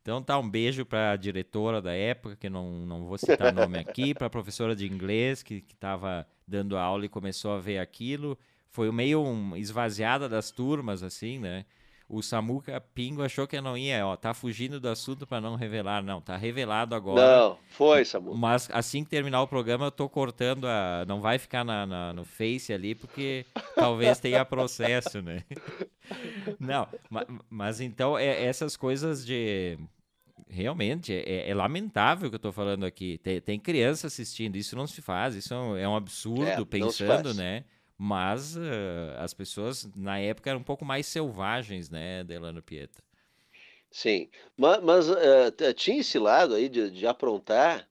Então tá, um beijo para a diretora da época, que não, não vou citar nome aqui, para a professora de inglês que estava dando aula e começou a ver aquilo. Foi meio um, esvaziada das turmas, assim, né? O Samuca Pingo achou que eu não ia, ó, tá fugindo do assunto para não revelar, não, tá revelado agora. Não, foi, Samuca. Mas assim que terminar o programa, eu tô cortando a, não vai ficar na, na no Face ali, porque talvez tenha processo, né? Não, mas, mas então é, essas coisas de realmente é, é, lamentável o que eu tô falando aqui. Tem, tem criança assistindo, isso não se faz, isso é um, é um absurdo é, pensando, né? Mas uh, as pessoas na época eram um pouco mais selvagens, né, Delano Pieta? Sim, mas, mas uh, tinha esse lado aí de, de aprontar,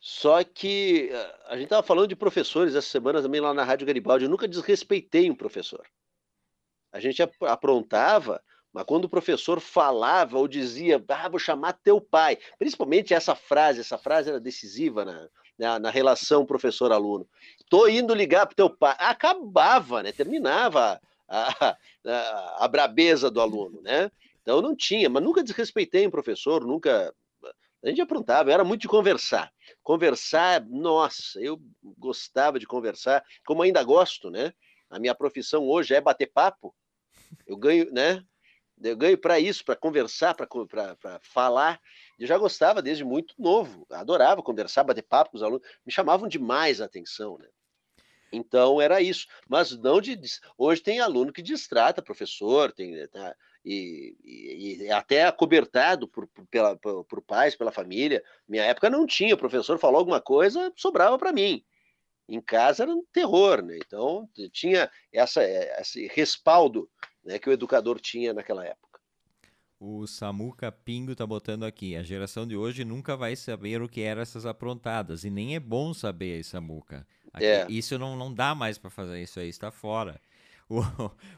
só que uh, a gente estava falando de professores essa semana também lá na Rádio Garibaldi. Eu nunca desrespeitei um professor. A gente aprontava, mas quando o professor falava ou dizia, ah, vou chamar teu pai, principalmente essa frase, essa frase era decisiva na, na, na relação professor-aluno. Tô indo ligar pro teu pai. Acabava, né? Terminava a, a, a brabeza do aluno, né? Então não tinha, mas nunca desrespeitei um professor, nunca. A gente aprontava, era muito de conversar. Conversar, nossa, eu gostava de conversar, como ainda gosto, né? A minha profissão hoje é bater papo. Eu ganho, né? Eu ganho para isso, para conversar, para falar. Eu já gostava desde muito novo, adorava conversar, bater papo com os alunos, me chamavam demais a atenção, né? Então era isso, mas não de. Hoje tem aluno que distrata professor, tem, tá, e, e, e, até acobertado por, pela, por, por pais, pela família. Minha época não tinha, o professor falou alguma coisa, sobrava para mim. Em casa era um terror, né? Então tinha essa, esse respaldo né, que o educador tinha naquela época. O Samuca Pingo tá botando aqui. A geração de hoje nunca vai saber o que eram essas aprontadas. E nem é bom saber, Samuca. Aqui, é. Isso não, não dá mais para fazer isso aí, está fora. O,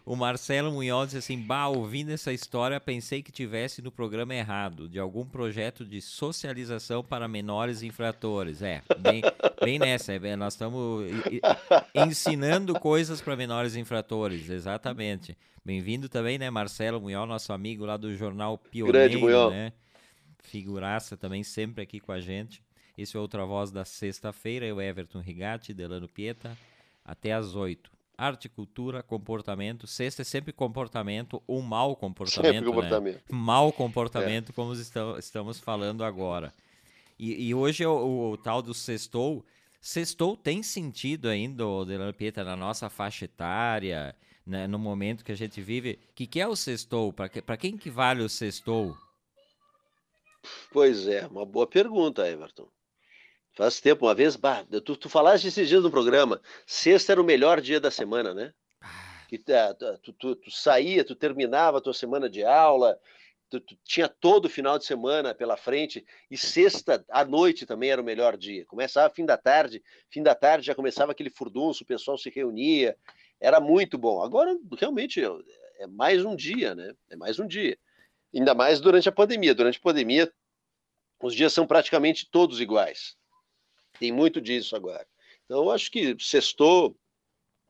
o Marcelo Munhoz disse assim: Bah, ouvindo essa história, pensei que tivesse no programa errado, de algum projeto de socialização para menores infratores. É, bem, bem nessa, é, nós estamos ensinando coisas para menores infratores, exatamente. Bem-vindo também, né, Marcelo Munhoz, nosso amigo lá do jornal Pioneiro, Grande, né? Figuraça também sempre aqui com a gente. Esse é outra voz da sexta-feira, eu Everton Rigatti, Delano Pieta, até às oito arte, cultura, comportamento. Sexta é sempre comportamento ou mau comportamento. Sempre né? comportamento. Né? Mau comportamento, é. como estamos falando agora. E, e hoje o, o, o, tal do sextou. Sextou tem sentido ainda, Delano Pieta, na nossa faixa etária, né, no momento que a gente vive. O que, que é o sextou? Para que, quem que vale o sextou? Pois é, uma boa pergunta, Everton. Faz tempo, uma vez, bah, tu, tu falaste esses dias no programa, sexta era o melhor dia da semana, né? Ah. Que ah, tu, tu, tu saía, tu terminava a tua semana de aula, tu, tu, tinha todo o final de semana pela frente, e sexta à noite também era o melhor dia. Começava fim da tarde, fim da tarde já começava aquele furdunço, o pessoal se reunia, era muito bom. Agora, realmente, é mais um dia, né? É mais um dia. Ainda mais durante a pandemia. Durante a pandemia, os dias são praticamente todos iguais. Tem muito disso agora. Então, eu acho que sextou,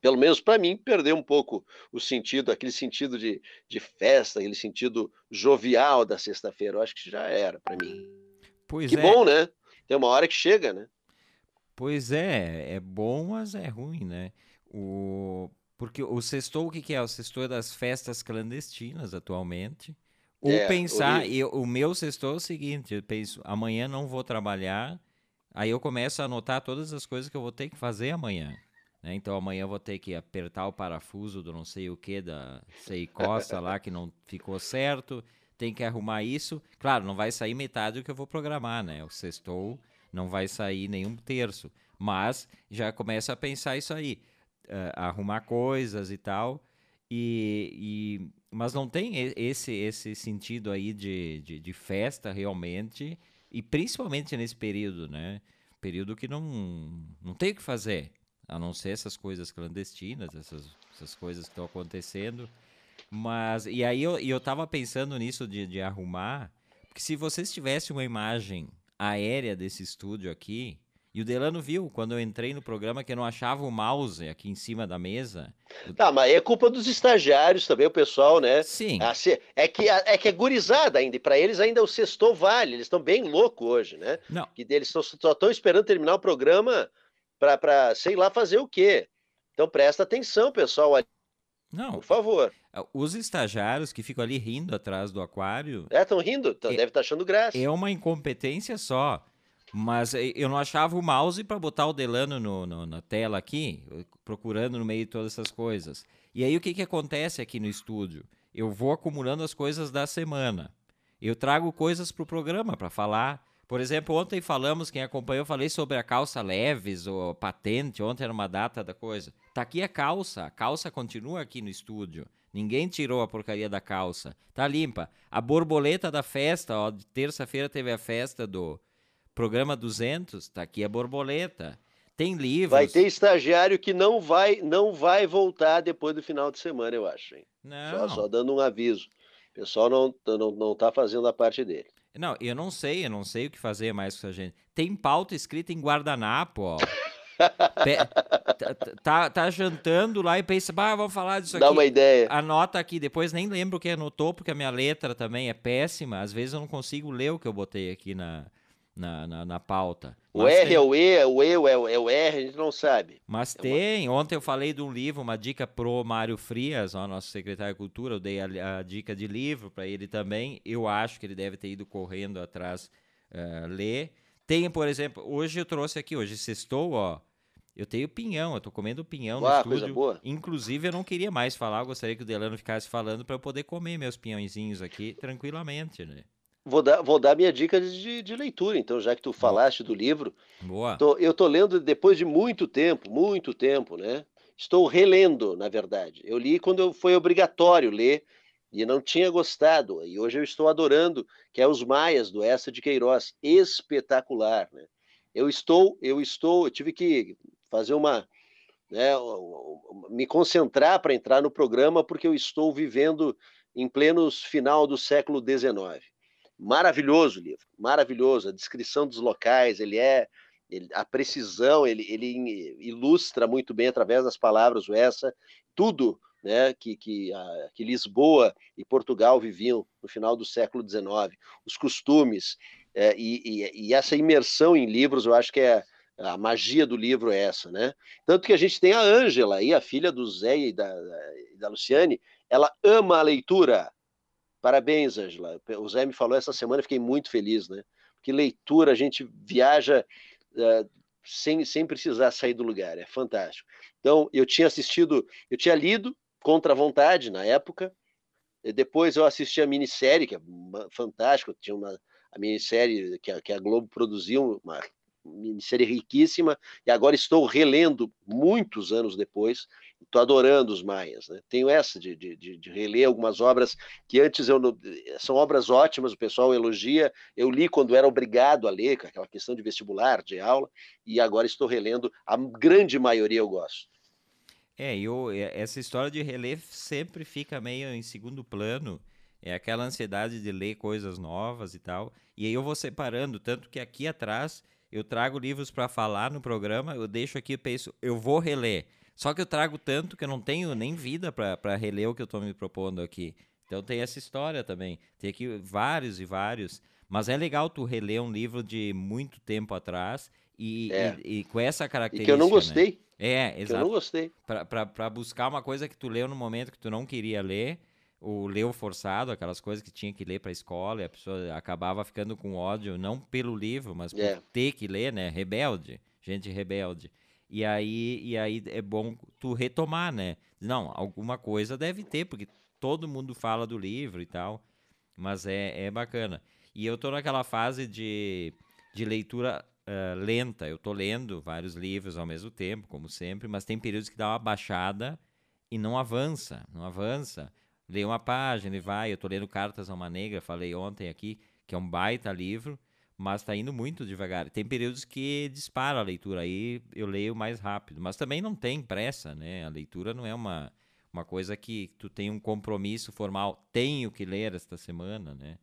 pelo menos para mim, perdeu um pouco o sentido, aquele sentido de, de festa, aquele sentido jovial da sexta-feira. Eu acho que já era para mim. Pois que é. bom, né? Tem uma hora que chega, né? Pois é, é bom, mas é ruim, né? O... Porque o sextou, o que, que é? O sextou é das festas clandestinas atualmente. Ou é, pensar, eu, o meu sextou é o seguinte, eu penso, amanhã não vou trabalhar, Aí eu começo a anotar todas as coisas que eu vou ter que fazer amanhã. Né? Então amanhã eu vou ter que apertar o parafuso do não sei o que da sei costa lá que não ficou certo. Tem que arrumar isso. Claro, não vai sair metade do que eu vou programar, né? O sextou não vai sair nenhum terço. Mas já começo a pensar isso aí. Arrumar coisas e tal. E, e, mas não tem esse esse sentido aí de, de, de festa realmente e principalmente nesse período, né? Período que não, não tem o que fazer, a não ser essas coisas clandestinas, essas, essas coisas que estão acontecendo. Mas, e aí eu, eu tava pensando nisso de, de arrumar, porque se vocês tivessem uma imagem aérea desse estúdio aqui, E o Delano viu quando eu entrei no programa que eu não achava o mouse aqui em cima da mesa. Tá, mas é culpa dos estagiários também, o pessoal, né? Sim. É que é, que é gurizada ainda, e para eles ainda o sextou vale, eles estão bem loucos hoje, né? Não. Que eles só estão esperando terminar o programa para, sei lá, fazer o quê. Então presta atenção, pessoal, não. Por favor. É, os estagiários que ficam ali rindo atrás do aquário. É, estão rindo, tão, é, deve estar tá achando graça. É uma incompetência só. Mas eu não achava o mouse para botar o Delano no, no, na tela aqui, procurando no meio de todas essas coisas. E aí o que, que acontece aqui no estúdio? Eu vou acumulando as coisas da semana. Eu trago coisas para o programa para falar. Por exemplo, ontem falamos, quem acompanhou, eu falei sobre a calça leves ou patente. Ontem era uma data da coisa. Tá aqui a calça. A calça continua aqui no estúdio. Ninguém tirou a porcaria da calça. Tá limpa. A borboleta da festa, ó, de terça-feira teve a festa do Programa 200, tá aqui a borboleta. Tem livros. Vai ter estagiário que não vai, não vai voltar depois do final de semana, eu acho. Hein? Não. Só, só dando um aviso. O pessoal não, não, não tá fazendo a parte dele. Não, eu não sei, eu não sei o que fazer mais com essa gente. Tem pauta escrita em guardanapo, ó. Pe tá, tá, tá, jantando lá e pensa, bah, vamos falar disso aqui. Dá uma ideia. Anota aqui, depois nem lembro o que anotou, porque a minha letra também é péssima. Às vezes eu não consigo ler o que eu botei aqui na, na, na, na pauta. O Mas R tem... é o E, o E é o, é o R, a gente não sabe. Mas é tem. Ontem eu falei de um livro, uma dica pro Mário Frias, ó, nosso secretário de Cultura. Eu dei a, a dica de livro para ele também. Eu acho que ele deve ter ido correndo atrás uh, ler. Tem, por exemplo, hoje eu trouxe aqui, hoje sextou, ó. Eu tenho pinhão, eu tô comendo pinhão Uau, no estúdio. Coisa boa. Inclusive, eu não queria mais falar, eu gostaria que o Delano ficasse falando para eu poder comer meus pinhõezinhos aqui tranquilamente, né? Vou dar, vou dar minha dica de, de leitura, então, já que tu falaste do livro. Boa. Tô, eu tô lendo depois de muito tempo, muito tempo, né? Estou relendo, na verdade. Eu li quando foi obrigatório ler e não tinha gostado. E hoje eu estou adorando, que é Os Maias, do Essa de Queiroz. Espetacular, né? Eu estou, eu estou, eu tive que fazer uma, né, me concentrar para entrar no programa porque eu estou vivendo em plenos final do século XIX. Maravilhoso o livro, maravilhoso. A descrição dos locais, ele é. Ele, a precisão, ele, ele ilustra muito bem através das palavras essa, tudo né, que, que, a, que Lisboa e Portugal viviam no final do século XIX, os costumes, é, e, e, e, essa imersão em livros, eu acho que é a magia do livro é essa, né? Tanto que a gente tem a Ângela aí, a filha do Zé e da, da Luciane, ela ama a leitura, Parabéns, Angela. O Zé me falou essa semana, fiquei muito feliz, né? Porque leitura, a gente viaja uh, sem, sem precisar sair do lugar, é fantástico. Então, eu tinha assistido, eu tinha lido Contra a Vontade na época, depois eu assisti a minissérie, que é fantástica, tinha uma a minissérie que a, que a Globo produziu, uma minissérie riquíssima, e agora estou relendo muitos anos depois, Estou adorando os Maias. Né? Tenho essa de, de, de, reler algumas obras que antes eu não, são obras ótimas, o pessoal elogia. Eu li quando era obrigado a ler, com aquela questão de vestibular, de aula, e agora estou relendo. A grande maioria eu gosto. É, eu, essa história de reler sempre fica meio em segundo plano. É aquela ansiedade de ler coisas novas e tal. E aí eu vou separando, tanto que aqui atrás eu trago livros para falar no programa, eu deixo aqui e penso, eu vou reler. Só que eu trago tanto que eu não tenho nem vida para reler o que eu estou me propondo aqui. Então tem essa história também. Tem aqui vários e vários. Mas é legal tu reler um livro de muito tempo atrás e, é. e, e com essa característica. E que eu não gostei. Né? É, exato. Que eu não gostei. Para buscar uma coisa que tu leu no momento que tu não queria ler, o leu forçado, aquelas coisas que tinha que ler para a escola, e a pessoa acabava ficando com ódio, não pelo livro, mas por é. ter que ler, né? Rebelde, gente rebelde. E aí, e aí é bom tu retomar, né? Não, alguma coisa deve ter, porque todo mundo fala do livro e tal, mas é, é bacana. E eu tô naquela fase de, de leitura uh, lenta. Eu tô lendo vários livros ao mesmo tempo, como sempre, mas tem períodos que dá uma baixada e não avança, não avança. Lê uma página e vai. Eu tô lendo Cartas a uma Negra, falei ontem aqui, que é um baita livro mas está indo muito devagar. Tem períodos que dispara a leitura, aí eu leio mais rápido, mas também não tem pressa, né? A leitura não é uma, uma coisa que tu tem um compromisso formal, tenho que ler esta semana, né?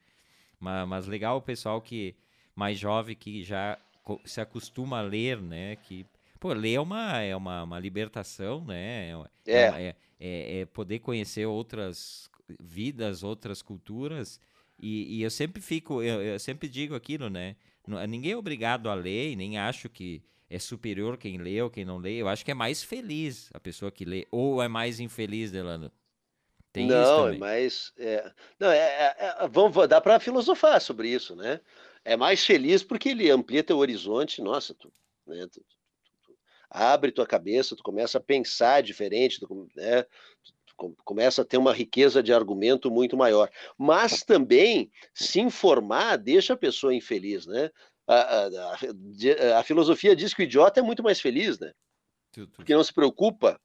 Mas, mas legal o pessoal que mais jovem que já se acostuma a ler, né? Que pô, ler é uma é uma, uma libertação, né? É, é. é, é, é poder conhecer outras vidas, outras culturas. E, e eu sempre fico, eu, eu, sempre digo aquilo, né? Ninguém é obrigado a ler, e nem acho que é superior quem lê ou quem não lê. Eu acho que é mais feliz a pessoa que lê, ou é mais infeliz, Delano. Tem não, é mais. É, não, é, é, é vamos, dá para filosofar sobre isso, né? É mais feliz porque ele amplia teu horizonte, nossa, tu, né, tu abre tua cabeça, tu começa a pensar diferente, tu, né, começa a ter uma riqueza de argumento muito maior. Mas também se informar deixa a pessoa infeliz, né? A, a, a, a filosofia diz que o idiota é muito mais feliz, né? Porque não se preocupa,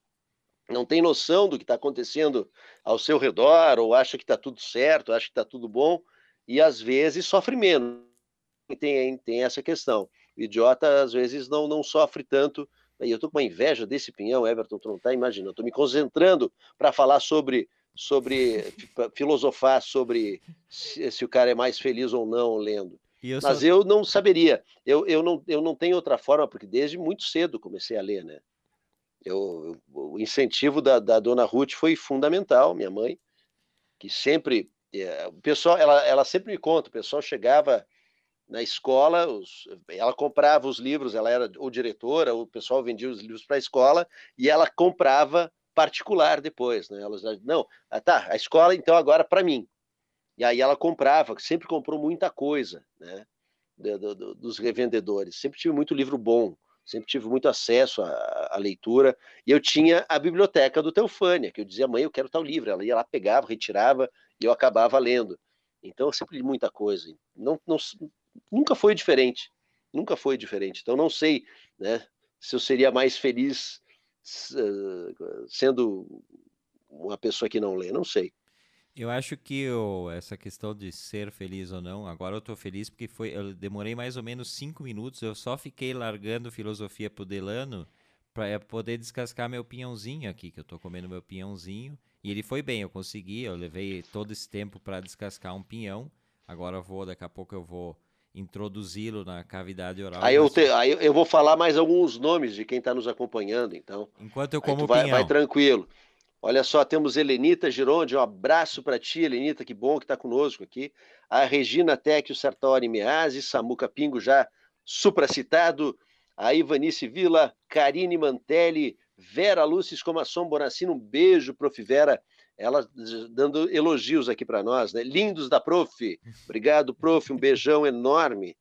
não tem noção do que está acontecendo ao seu redor, ou acha que está tudo certo, acha que está tudo bom, e às vezes sofre menos. Tem, tem essa questão. O idiota, às vezes, não, não sofre tanto e eu estou com uma inveja desse pinhão, Everton, tu não está imaginando. Estou me concentrando para falar sobre, sobre filosofar sobre se, se, o cara é mais feliz ou não lendo. Eu Mas só... eu não saberia. Eu, eu, não, eu não tenho outra forma, porque desde muito cedo comecei a ler, né? Eu, eu, o incentivo da, da dona Ruth foi fundamental, minha mãe, que sempre. É, o pessoal, ela, ela sempre me conta, o pessoal chegava na escola, os, ela comprava os livros, ela era ou diretora, o pessoal vendia os livros para a escola e ela comprava particular depois, né? Ela não, ah, tá, a escola então agora para mim. E aí ela comprava, sempre comprou muita coisa, né? Do, do, dos revendedores. Sempre tive muito livro bom, sempre tive muito acesso à, à, leitura. E eu tinha a biblioteca do Teufânia, que eu dizia, mãe, eu quero tal livro. Ela ia lá, pegava, retirava e eu acabava lendo. Então eu sempre li muita coisa. Não, não, nunca foi diferente. Nunca foi diferente. Então, não sei né, se eu seria mais feliz uh, sendo uma pessoa que não lê. Não sei. Eu acho que eu, essa questão de ser feliz ou não, agora eu estou feliz porque foi, eu demorei mais ou menos cinco minutos, eu só fiquei largando filosofia pro Delano para poder descascar meu pinhãozinho aqui, que eu estou comendo meu pinhãozinho. E ele foi bem, eu consegui, eu levei todo esse tempo para descascar um pinhão. Agora eu vou, daqui a pouco eu vou introduzi-lo na cavidade oral. Aí eu, te, aí eu vou falar mais alguns nomes de quem está nos acompanhando, então. Enquanto eu como vai, vai, tranquilo. Olha só, temos Helenita Gironde, um abraço para ti, Helenita, que bom que está conosco aqui. A Regina Tecchio Sartori Meazzi, Samuca Pingo já supracitado, a Ivanice Vila, Karine Mantelli, Vera Lúcia Comasson Bonacino, um beijo, Prof. Vera, ela dando elogios aqui para nós, né? Lindos da Prof. Obrigado, Prof. Um beijão enorme.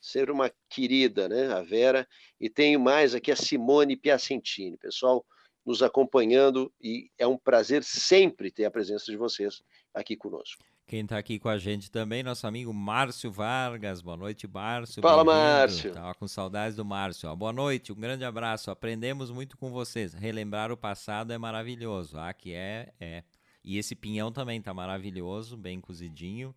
Ser uma querida, né? A Vera. E tenho mais aqui a Simone Piacentini. Pessoal, nos acompanhando e é um prazer sempre ter a presença de vocês aqui conosco. Quem está aqui com a gente também, nosso amigo Márcio Vargas. Boa noite, Márcio. Fala, Márcio. Tava com saudades do Márcio. Boa noite, um grande abraço. Aprendemos muito com vocês. Relembrar o passado é maravilhoso. Ah, que é, é. E esse pinhão também tá maravilhoso, bem cozidinho.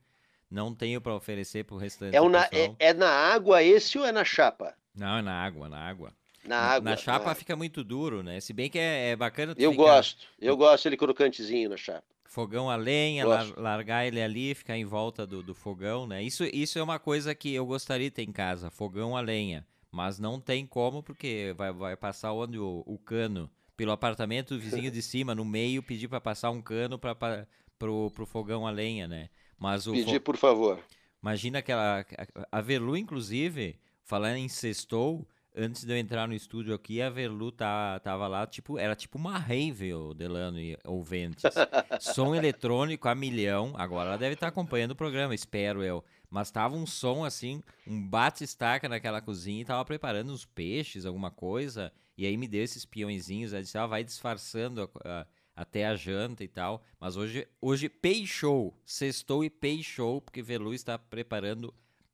Não tenho para oferecer pro restante. É, na, é, é, na água esse ou é na chapa? Não, é na água, na água. Na, na água. Na chapa na fica muito duro, né? Se bem que é, é bacana. Eu gosto, eu gosto ele crocantezinho na chapa. Fogão a lenha, lar, largar ele ali, ficar em volta do, do fogão, né? Isso, isso é uma coisa que eu gostaria de ter em casa, fogão a lenha. Mas não tem como, porque vai, vai passar onde o, o cano pelo apartamento do vizinho de cima, no meio, pedir para passar um cano para pro, pro fogão a lenha, né? Mas o Pedir, por favor. Imagina aquela. A Verlu, inclusive, falando em sextou, antes de eu entrar no estúdio aqui, a Verlu tá, tava lá, tipo, era tipo uma rave, o Delano e ouventes. som eletrônico a milhão. Agora ela deve estar tá acompanhando o programa, espero eu. Mas tava um som assim, um bate-estaca naquela cozinha e tava preparando uns peixes, alguma coisa. E aí me deu esses peõezinhos, aí disse, ah, vai disfarçando a, a, até a janta e tal. Mas hoje, hoje peixou, sextou e peixou, porque Velu está preparando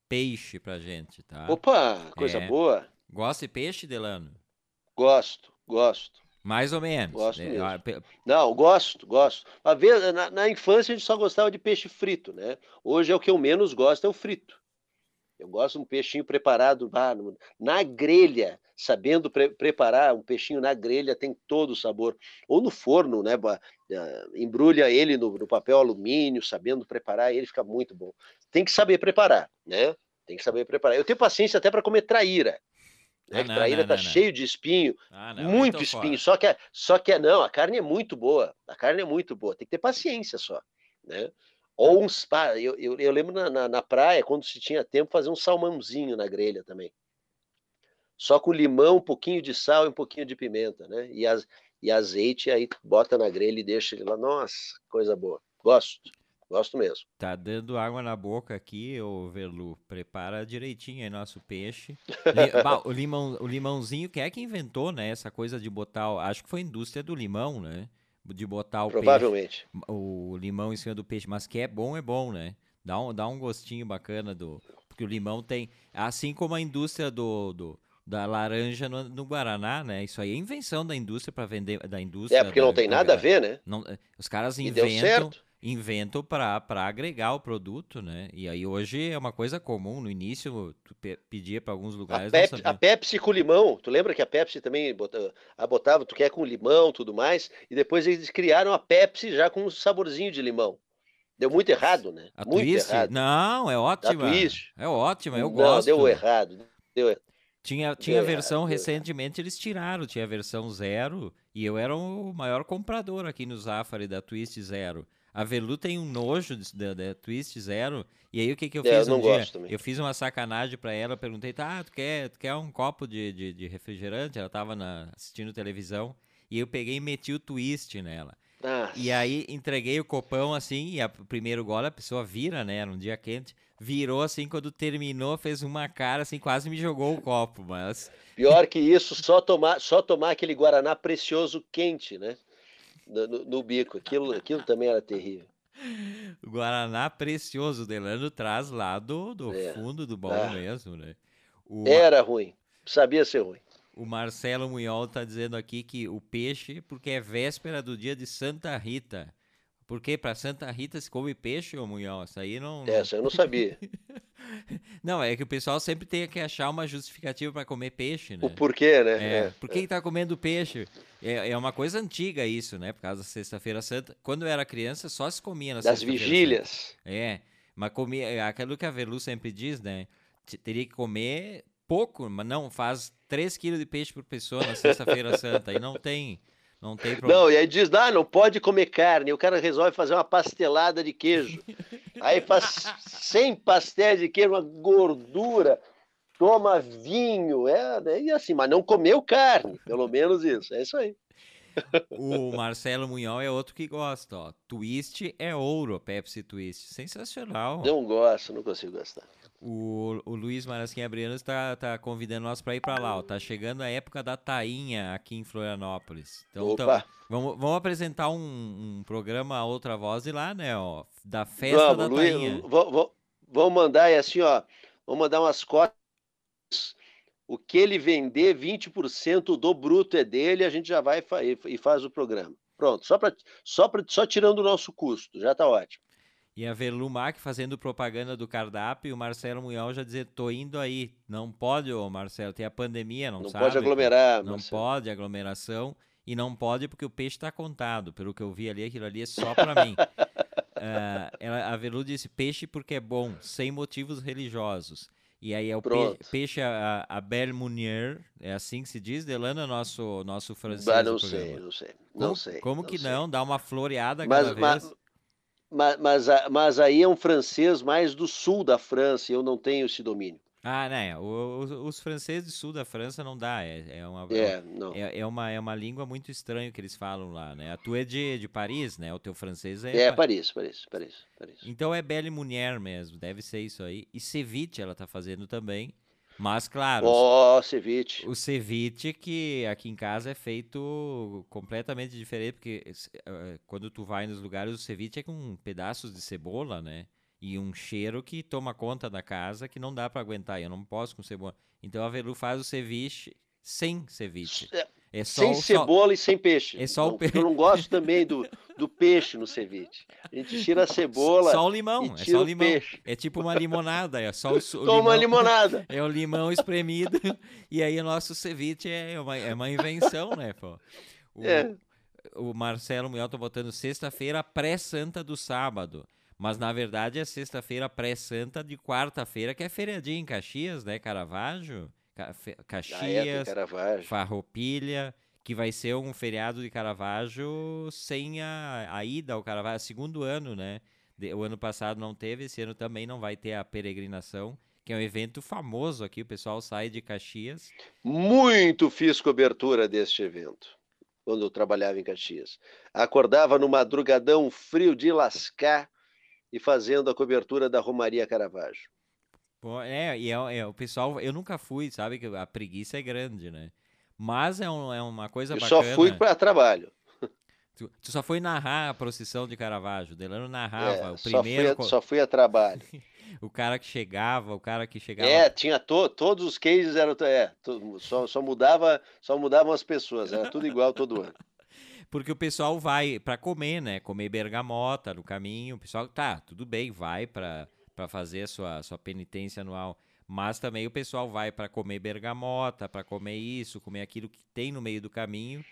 peixe pra gente, tá? Opa, coisa é. boa. Gosta de peixe, Delano? Gosto, gosto. Mais ou menos. Gosto é, mesmo. Não, gosto, gosto. Uma vez, na, na, infância a gente só gostava de peixe frito, né? Hoje é o que eu menos gosto, é o frito. Eu gosto de um peixinho preparado ah, na grelha, sabendo pre preparar um peixinho na grelha, tem todo o sabor. Ou no forno, né? Ah, embrulha ele no, no papel alumínio, sabendo preparar, ele fica muito bom. Tem que saber preparar, né? Tem que saber preparar. Eu tenho paciência até para comer traíra. Né? Ah, não, traíra não, tá não, cheio de espinho, ah, muito espinho. Só que, só que é, não, a carne é muito boa. A carne é muito boa. Tem que ter paciência só, né? Ou uns, eu, eu, eu lembro na, na, na, praia, quando se tinha tempo, fazer um salmãozinho na grelha também. Só com limão, um pouquinho de sal e um pouquinho de pimenta, né? E, as, e azeite, aí bota na grelha e deixa ele lá. Nossa, coisa boa. Gosto. Gosto mesmo. Tá dando água na boca aqui, ô Verlu. Prepara direitinho aí nosso peixe. o, limão, o limãozinho, quem é que inventou, né? Essa coisa de botar. Acho que foi a indústria do limão, né? De botar o Provavelmente. Peixe, o limão em cima do peixe. Mas que é bom, é bom, né? Dá um, dá um gostinho bacana do. Porque o limão tem. Assim como a indústria do, do da laranja no, no, Guaraná, né? Isso aí é invenção da indústria para vender da indústria. É porque não tem nada a ver, né? Não, os caras inventam invento para agregar o produto, né? E aí hoje é uma coisa comum. No início, tu pe pedia para alguns lugares. A Pepsi, a Pepsi, com limão. Tu lembra que a Pepsi também botava, a botava, tu quer com limão tudo mais, e depois eles criaram a Pepsi já com um saborzinho de limão. Deu muito errado, né? A muito twist? errado. Não, é ótimo. É ótimo, eu Não, gosto. Deu errado. Deu errado. Tinha, tinha versão, recentemente eles tiraram, tinha a versão zero, e eu era o maior comprador aqui no Zafari da Twist Zero. A Velu tem um nojo da Twist Zero. E aí o que, que eu é, fiz eu um dia? Eu fiz uma sacanagem para ela, perguntei, tá, tu quer, tu quer um copo de, de, de refrigerante? Ela tava na, assistindo televisão. E eu peguei e meti o twist nela. Ah. E aí entreguei o copão assim, e o primeiro gole a pessoa vira, né? Era um dia quente. Virou assim, quando terminou, fez uma cara assim, quase me jogou o copo, mas. Pior que isso, só tomar, só tomar aquele Guaraná precioso quente, né? No, no, bico. Aquilo, aquilo também era terrível. O Guaraná precioso, Delano traz lá do, do é. fundo do baú ah. mesmo, né? O... Era ruim, sabia ser ruim. O Marcelo Munhol está dizendo aqui que o peixe, porque é véspera do dia de Santa Rita. Porque para Santa Rita se come peixe, ô Munhol? Isso aí não. Essa eu não sabia. não, é que o pessoal sempre tem que achar uma justificativa para comer peixe, né? O porquê, né? É, é. Por que está comendo peixe? É, é uma coisa antiga isso, né? Por causa da Sexta-feira Santa. Quando eu era criança, só se comia na Das vigílias. Santa. É, mas comia. É aquilo que a Velu sempre diz, né? Teria que comer pouco, mas não, faz 3 quilos de peixe por pessoa na Sexta-feira Santa. E não tem. Não tem problema. Não, e aí diz, ah, não pode comer carne. E o cara resolve fazer uma pastelada de queijo. Aí faz 100 pastéis de queijo, uma gordura, toma vinho, é, né, e assim, mas não comeu carne, pelo menos isso, é isso aí. O Marcelo Munhol é outro que gosta, ó. Twist é ouro, Pepsi Twist. Sensacional. Não gosto, não consigo gostar. O, o Luiz Marasquim Abriano está tá convidando nós para ir para lá. Ó. Tá chegando a época da tainha aqui em Florianópolis. Então, então vamos, vamos apresentar um, um, programa outra voz e lá, né? Ó, da festa vamos, da Luiz, tainha. Vamos mandar é assim, ó. Vamos mandar umas cotas. O que ele vender, 20% do bruto é dele, a gente já vai e faz o programa. Pronto, só, pra, só, pra, só tirando o nosso custo, já está ótimo. E a Verlumac fazendo propaganda do cardápio e o Marcelo Munhol já dizer, tô indo aí. Não pode, ô Marcelo, tem a pandemia, não, não sabe? Não pode aglomerar, Não Marcelo. pode aglomeração e não pode porque o peixe está contado. Pelo que eu vi ali, aquilo ali é só para mim. uh, ela, a Velu disse peixe porque é bom, sem motivos religiosos. E aí é o pe peixe a, a Belle Munier, é assim que se diz, Delana, nosso, nosso francês. Bah, não sei, não sei. Não como, sei. Como não que sei. não? Dá uma floreada mas, cada mas, vez. Mas, mas, mas, aí é um francês mais do sul da França, eu não tenho esse domínio. Ah, né? Os, os franceses do sul da França não dá. É, é, uma, é, não. É, é, uma, é uma língua muito estranha que eles falam lá, né? A tua é de, de Paris, né? O teu francês é. É, Paris, Paris, Paris, Paris. Então é Belle Munier mesmo, deve ser isso aí. E ceviche ela tá fazendo também. Mas, claro. Ó, oh, ceviche. O ceviche que aqui em casa é feito completamente diferente, porque uh, quando tu vai nos lugares, o ceviche é com pedaços de cebola, né? E um cheiro que toma conta da casa que não dá para aguentar. Eu não posso com cebola. Então a Velu faz o ceviche sem ceviche. É, só, sem cebola só... e sem peixe. É só não, o peixe. Eu não gosto também do, do peixe no ceviche. A gente tira a cebola. Só o limão. é só o limão. Peixe. É tipo uma limonada. É só o, o Toma limão. limonada. É o limão espremido. e aí o nosso ceviche é uma, é uma invenção, né, pô? O, é. o Marcelo Munhol tá botando sexta-feira pré-santa do sábado. Mas na verdade é sexta-feira pré-santa de quarta-feira, que é feriadinho em Caxias, né? Caravaggio, Ca Caxias, é, Farroupilha, que vai ser um feriado de Caravaggio sem a, a ida ao Caravaggio, segundo ano, né? De, o ano passado não teve, esse ano também não vai ter a peregrinação, que é um evento famoso aqui, o pessoal sai de Caxias. Muito fiz cobertura deste evento quando eu trabalhava em Caxias. Acordava no madrugadão frio de lascar e fazendo a cobertura da Romaria Caravaggio. Pô, é, e é, é, o pessoal, eu nunca fui, sabe que a preguiça é grande, né? Mas é, um, é uma coisa eu bacana. Só fui para trabalho. Tu, tu, só foi narrar a procissão de Caravaggio. Delano narrava é, o primeiro. Só fui a, só fui a trabalho. o cara que chegava, o cara que chegava. É, tinha to, todos os cases eram. É, to, só, só, mudava, só mudavam as pessoas, era tudo igual todo ano porque o pessoal vai para comer, né? Comer bergamota no caminho. O pessoal, tá, tudo bem, vai para fazer a sua, sua penitência anual. Mas também o pessoal vai para comer bergamota, para comer isso, comer aquilo que tem no meio do caminho.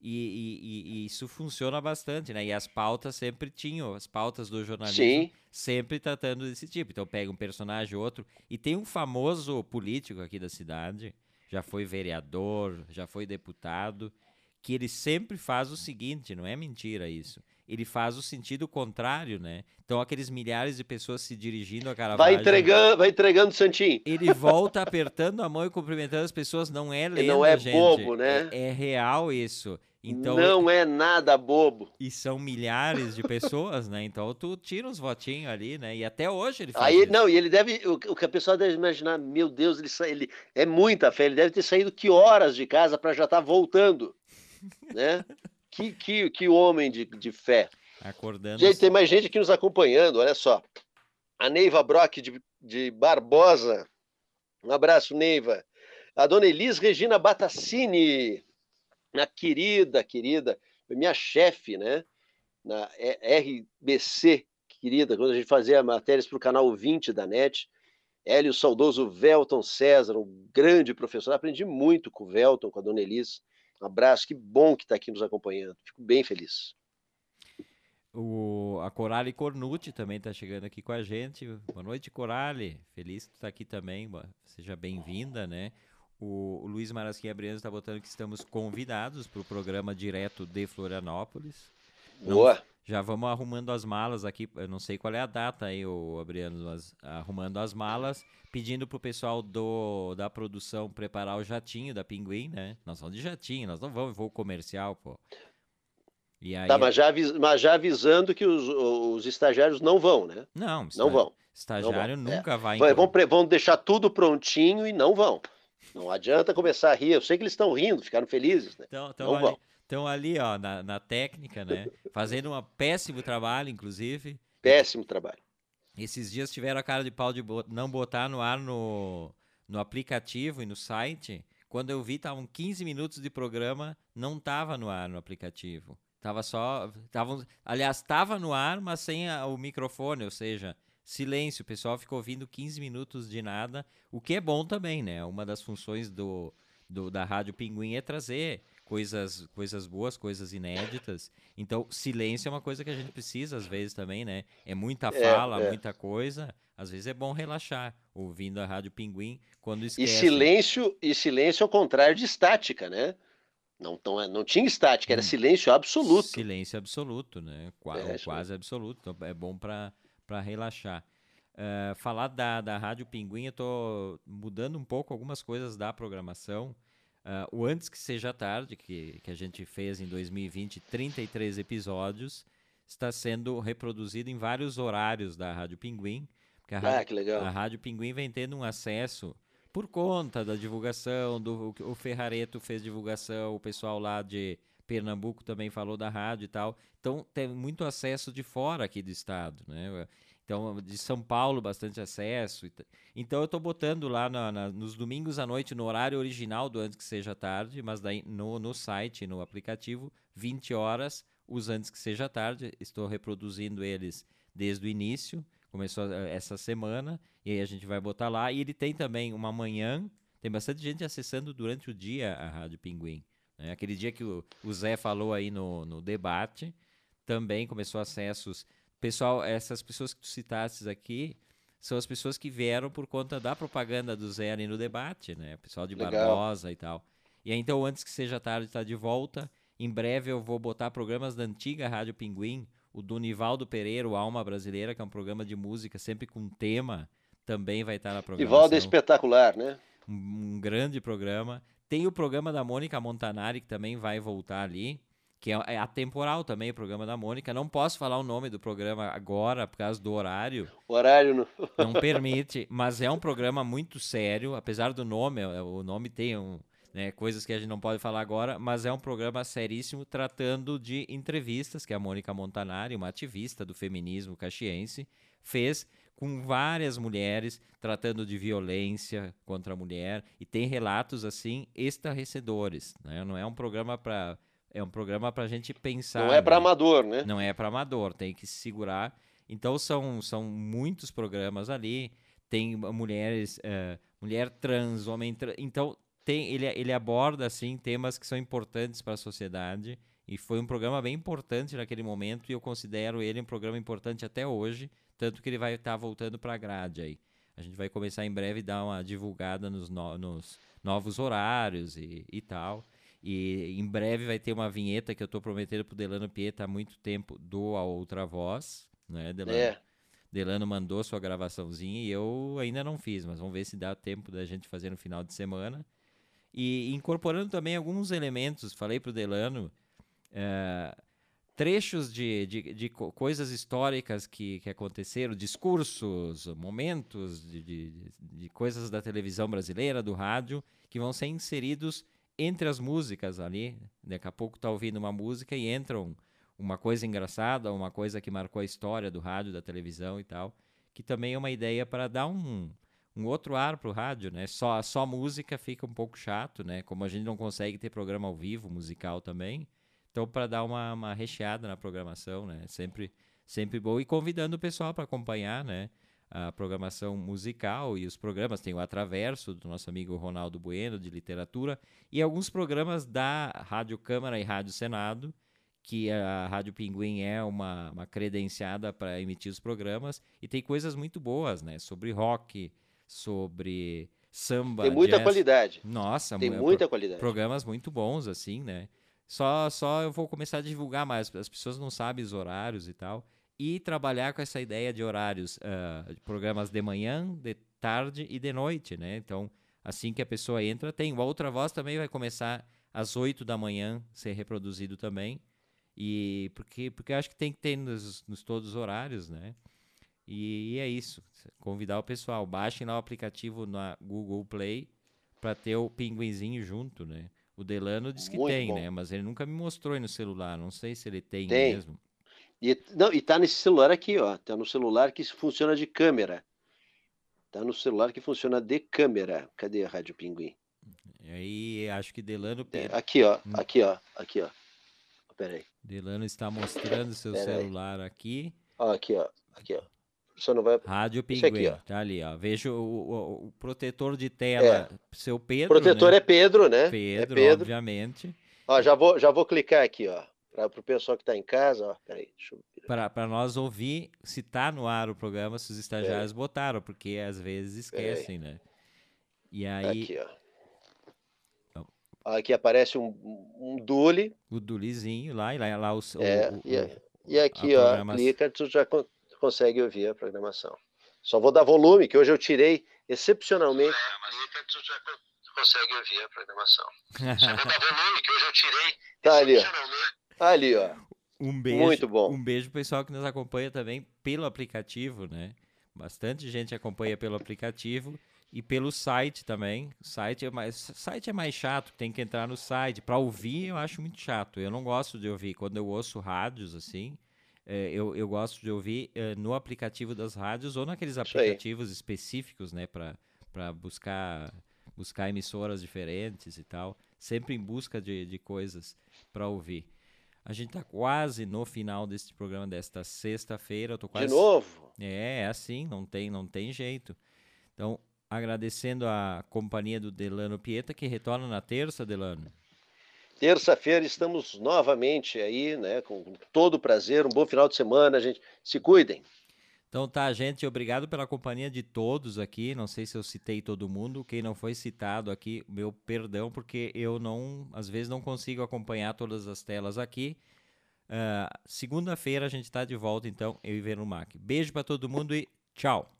E, e, e, isso funciona bastante, né? E as pautas sempre tinham, as pautas do jornalismo Sim. sempre tratando desse tipo. Então pega um personagem ou outro. E tem um famoso político aqui da cidade, já foi vereador, já foi deputado, que ele sempre faz o seguinte, não é mentira isso. Ele faz o sentido contrário, né? Então aqueles milhares de pessoas se dirigindo a Caravaggio... Vai entregando, vai entregando Santinho. Ele volta apertando a mão e cumprimentando as pessoas, não é lenda, Não é gente. bobo, né? É, é, real isso. Então, não é nada bobo. E são milhares de pessoas, né? Então tu tira os votinhos ali, né? E até hoje ele faz Aí, isso. Não, e ele deve. O, o que a pessoa deve imaginar, meu Deus, ele, ele é muita fé. Ele deve ter saído que horas de casa para já estar tá voltando né? Que, que, que homem de, de fé. Acordando. Gente, tem mais gente aqui nos acompanhando, olha só. A Neiva Brock de, de Barbosa. Um abraço, Neiva. A dona Elis Regina Batacini, minha querida, querida, minha chefe, né? Na RBC, querida, quando a gente fazia matérias para o canal 20 da NET. Hélio Saudoso Velton César, um grande professor. Aprendi muito com o Velton, com a dona Elis. Um abraço, que bom que está aqui nos acompanhando. Fico bem feliz. O, a Corale Cornucci também está chegando aqui com a gente. Boa noite, Corale. Feliz que tu está aqui também. Seja bem-vinda, né? O, o Luiz Marasquinha Briano está botando que estamos convidados para o programa direto de Florianópolis. Boa. Não, já vamos arrumando as malas aqui. Eu não sei qual é a data aí, o Abriano, mas arrumando as malas, pedindo pro pessoal do, da produção preparar o jatinho da Pinguim, né? Nós vamos de jatinho, nós não vamos voo comercial, pô. E aí, tá, mas já, mas já avisando que os, os estagiários não vão, né? Não, não vão. Estagiário não vão. nunca é. vai. Vão, vão deixar tudo prontinho e não vão. Não adianta começar a rir. Eu sei que eles estão rindo, ficaram felizes, né? Então, então não vão. Estão ali, ó, na, na técnica, né? Fazendo um péssimo trabalho, inclusive. Péssimo trabalho. Esses dias tiveram a cara de pau de não botar no ar no, no aplicativo e no site. Quando eu vi, estavam 15 minutos de programa, não estava no ar no aplicativo. Tava só. Tava, aliás, estava no ar, mas sem a, o microfone, ou seja, silêncio. O pessoal ficou ouvindo 15 minutos de nada, o que é bom também, né? Uma das funções do, do da Rádio Pinguim é trazer coisas, coisas boas, coisas inéditas. Então, silêncio é uma coisa que a gente precisa às vezes também, né? É muita é, fala, é, é. muita coisa. Às vezes é bom relaxar ouvindo a Rádio Pinguim quando esquece. E silêncio, e silêncio ao contrário de estática, né? Não, não, não tinha estática, era hum. silêncio absoluto. Silêncio absoluto, né? Quase, é, quase absoluto. Então é bom para relaxar. Uh, falar da, da Rádio Pinguim, eu tô mudando um pouco algumas coisas da programação. Uh, o Antes Que Seja Tarde, que, que a gente fez em 2020, 33 episódios, está sendo reproduzido em vários horários da Rádio Pinguim. a ah, Rádio, que legal. A Rádio Pinguim vem tendo um acesso por conta da divulgação, do, o Ferrareto fez divulgação, o pessoal lá de Pernambuco também falou da rádio e tal. Então tem muito acesso de fora aqui do estado, né? Então, de São Paulo, bastante acesso. Então, eu estou botando lá na, na, nos domingos à noite, no horário original do Antes Que Seja Tarde, mas daí no, no site, no aplicativo, 20 horas, os Antes Que Seja Tarde. Estou reproduzindo eles desde o início, começou eh, essa semana, e aí a gente vai botar lá. E ele tem também uma manhã, tem bastante gente acessando durante o dia a Rádio Pinguim. Né? Aquele dia que o, o Zé falou aí no, no debate, também começou acessos pessoal, essas pessoas que tu citastes aqui são as pessoas que vieram por conta da propaganda do Zé ali no debate, né? O pessoal de Legal. Barbosa e tal. E aí, então, antes que seja tarde, está de volta. Em breve eu vou botar programas da antiga Rádio Pinguim, o do Nivaldo Pereira, o Alma Brasileira, que é um programa de música sempre com tema, também vai estar na programação. Nivaldo é espetacular, né? um, um grande programa. Tem o programa da Mônica Montanari, que também vai voltar ali, que é, é atemporal também, o programa da Mônica. Não posso falar o nome do programa agora, por causa do horário, O horário no... não permite, mas é um programa muito sério, apesar do nome, é, o nome tem um, né, coisas que a gente não pode falar agora, mas é um programa seríssimo tratando de entrevistas que a Mônica Montanari, uma ativista do feminismo caxiense, fez com várias mulheres tratando de violência contra a mulher e tem relatos assim estarrecedores, né? Não é um programa para é um programa para a gente pensar. Não é para amador, né? Não é para amador, tem que se segurar. Então são, são muitos programas ali. Tem mulheres, eh, mulher trans, homem trans. Então tem, ele, ele aborda assim temas que são importantes para a sociedade. E foi um programa bem importante naquele momento e eu considero ele um programa importante até hoje, tanto que ele vai estar voltando para a grade aí. A gente vai começar em breve a dar uma divulgada nos, no- nos novos horários e, e tal. E em breve vai ter uma vinheta que eu estou prometendo pro Delano Pieta há muito tempo do A Outra Voz, né, Delano? É. Delano mandou sua gravaçãozinha e eu ainda não fiz, mas vamos ver se dá tempo da gente fazer no final de semana. E incorporando também alguns elementos, falei pro Delano, eh, trechos de, de, de co- coisas históricas que, que aconteceram, discursos, momentos de, de, de coisas da televisão brasileira, do rádio, que vão ser inseridos entre as músicas ali. Daqui a pouco tá ouvindo uma música e entram uma coisa engraçada, uma coisa que marcou a história do rádio, da televisão e tal, que também é uma ideia para dar um, um outro ar pro rádio, né? Só, só música fica um pouco chato, né? Como a gente não consegue ter programa ao vivo, musical também. Então, para dar uma, uma recheada na programação, né? Sempre, sempre bom. E convidando o pessoal para acompanhar, né? A programação musical e os programas. Tem o Atraverso, do nosso amigo Ronaldo Bueno, de literatura. E alguns programas da Rádio Câmara e Rádio Senado, que a Rádio Pinguim é uma, uma credenciada para emitir os programas. E tem coisas muito boas, né? Sobre rock, sobre samba, Tem muita jazz. qualidade. Nossa, Tem é muita pro- qualidade. programas muito bons, assim, né? Só, só eu vou começar a divulgar mais, as pessoas não sabem os horários e tal. E trabalhar com essa ideia de horários, ah, de programas de manhã, de tarde e de noite, né? Então, assim que a pessoa entra, tem. O Outra Voz também vai começar às 8 da manhã, ser reproduzido também. E porque, porque eu acho que tem que ter nos, nos todos os horários, né? E, e é isso. Convidar o pessoal. Baixem lá o aplicativo na Google Play para ter o pinguinzinho junto, né? O Delano diz que Muito tem, bom. né? Mas ele nunca me mostrou aí no celular. Não sei se ele tem, Tem. mesmo. E, não, e tá nesse celular aqui, ó. Tá no celular que funciona de câmera. Tá no celular que funciona de câmera. Cadê a Rádio Pinguim? E aí acho que Delano, É, aqui, ó. Hum. Aqui, ó. Aqui, ó. Pera aí. Delano está mostrando seu Pera aí. celular aqui. Ó, aqui, ó. Aqui, ó. Só não vai. Rádio aqui, Pinguim. ó. Tá ali, ó. Vejo o, o- o protetor de tela, seu Pedro. Protetor né? é Pedro, né? Pedro, é Pedro. obviamente. Ó, já vou, já vou clicar aqui, ó. Para o pessoal que tá em casa, ó. Peraí, deixa eu. Para nós ouvir se tá no ar o programa, se os estagiários botaram, porque às vezes esquecem, né? E aí, Aqui, ó. Aqui aparece um, um dule. o Dulizinho lá, e lá, lá o, o- É, o- e, o- e a aqui, ó, programa- clica, tu já con- consegue ouvir a programação. Só vou dar volume, que hoje eu tirei excepcionalmente. clica, tu já consegue ouvir a programação. Só vou dar volume, que hoje eu tirei. Tá ali, ó. Ali, ó. Um beijo. Muito bom. Um beijo pessoal que nos acompanha também pelo aplicativo, né? Bastante gente acompanha pelo aplicativo e pelo site também. O site é mais, site é mais chato, tem que entrar no site. Para ouvir, eu acho muito chato. Eu não gosto de ouvir. Quando eu ouço rádios, assim, é, eu, eu gosto de ouvir é, no aplicativo das rádios ou naqueles aplicativos específicos, né? Para buscar, buscar emissoras diferentes e tal. Sempre em busca de, de coisas para ouvir. A gente tá quase no final deste programa desta sexta-feira. Eu tô quase De novo. é, é assim, não tem, não tem jeito. Então, agradecendo a companhia do Delano Pieta, que retorna na terça, Delano. Terça-feira estamos novamente aí, né? Com todo prazer. Um bom final de semana, gente. Se cuidem. Então tá, gente, obrigado pela companhia de todos aqui. Não sei se eu citei todo mundo. Quem não foi citado aqui, meu perdão, porque eu não, às vezes não consigo acompanhar todas as telas aqui. Uh, Segunda-feira a gente está de volta, então, eu e Verumac. Beijo para todo mundo e tchau.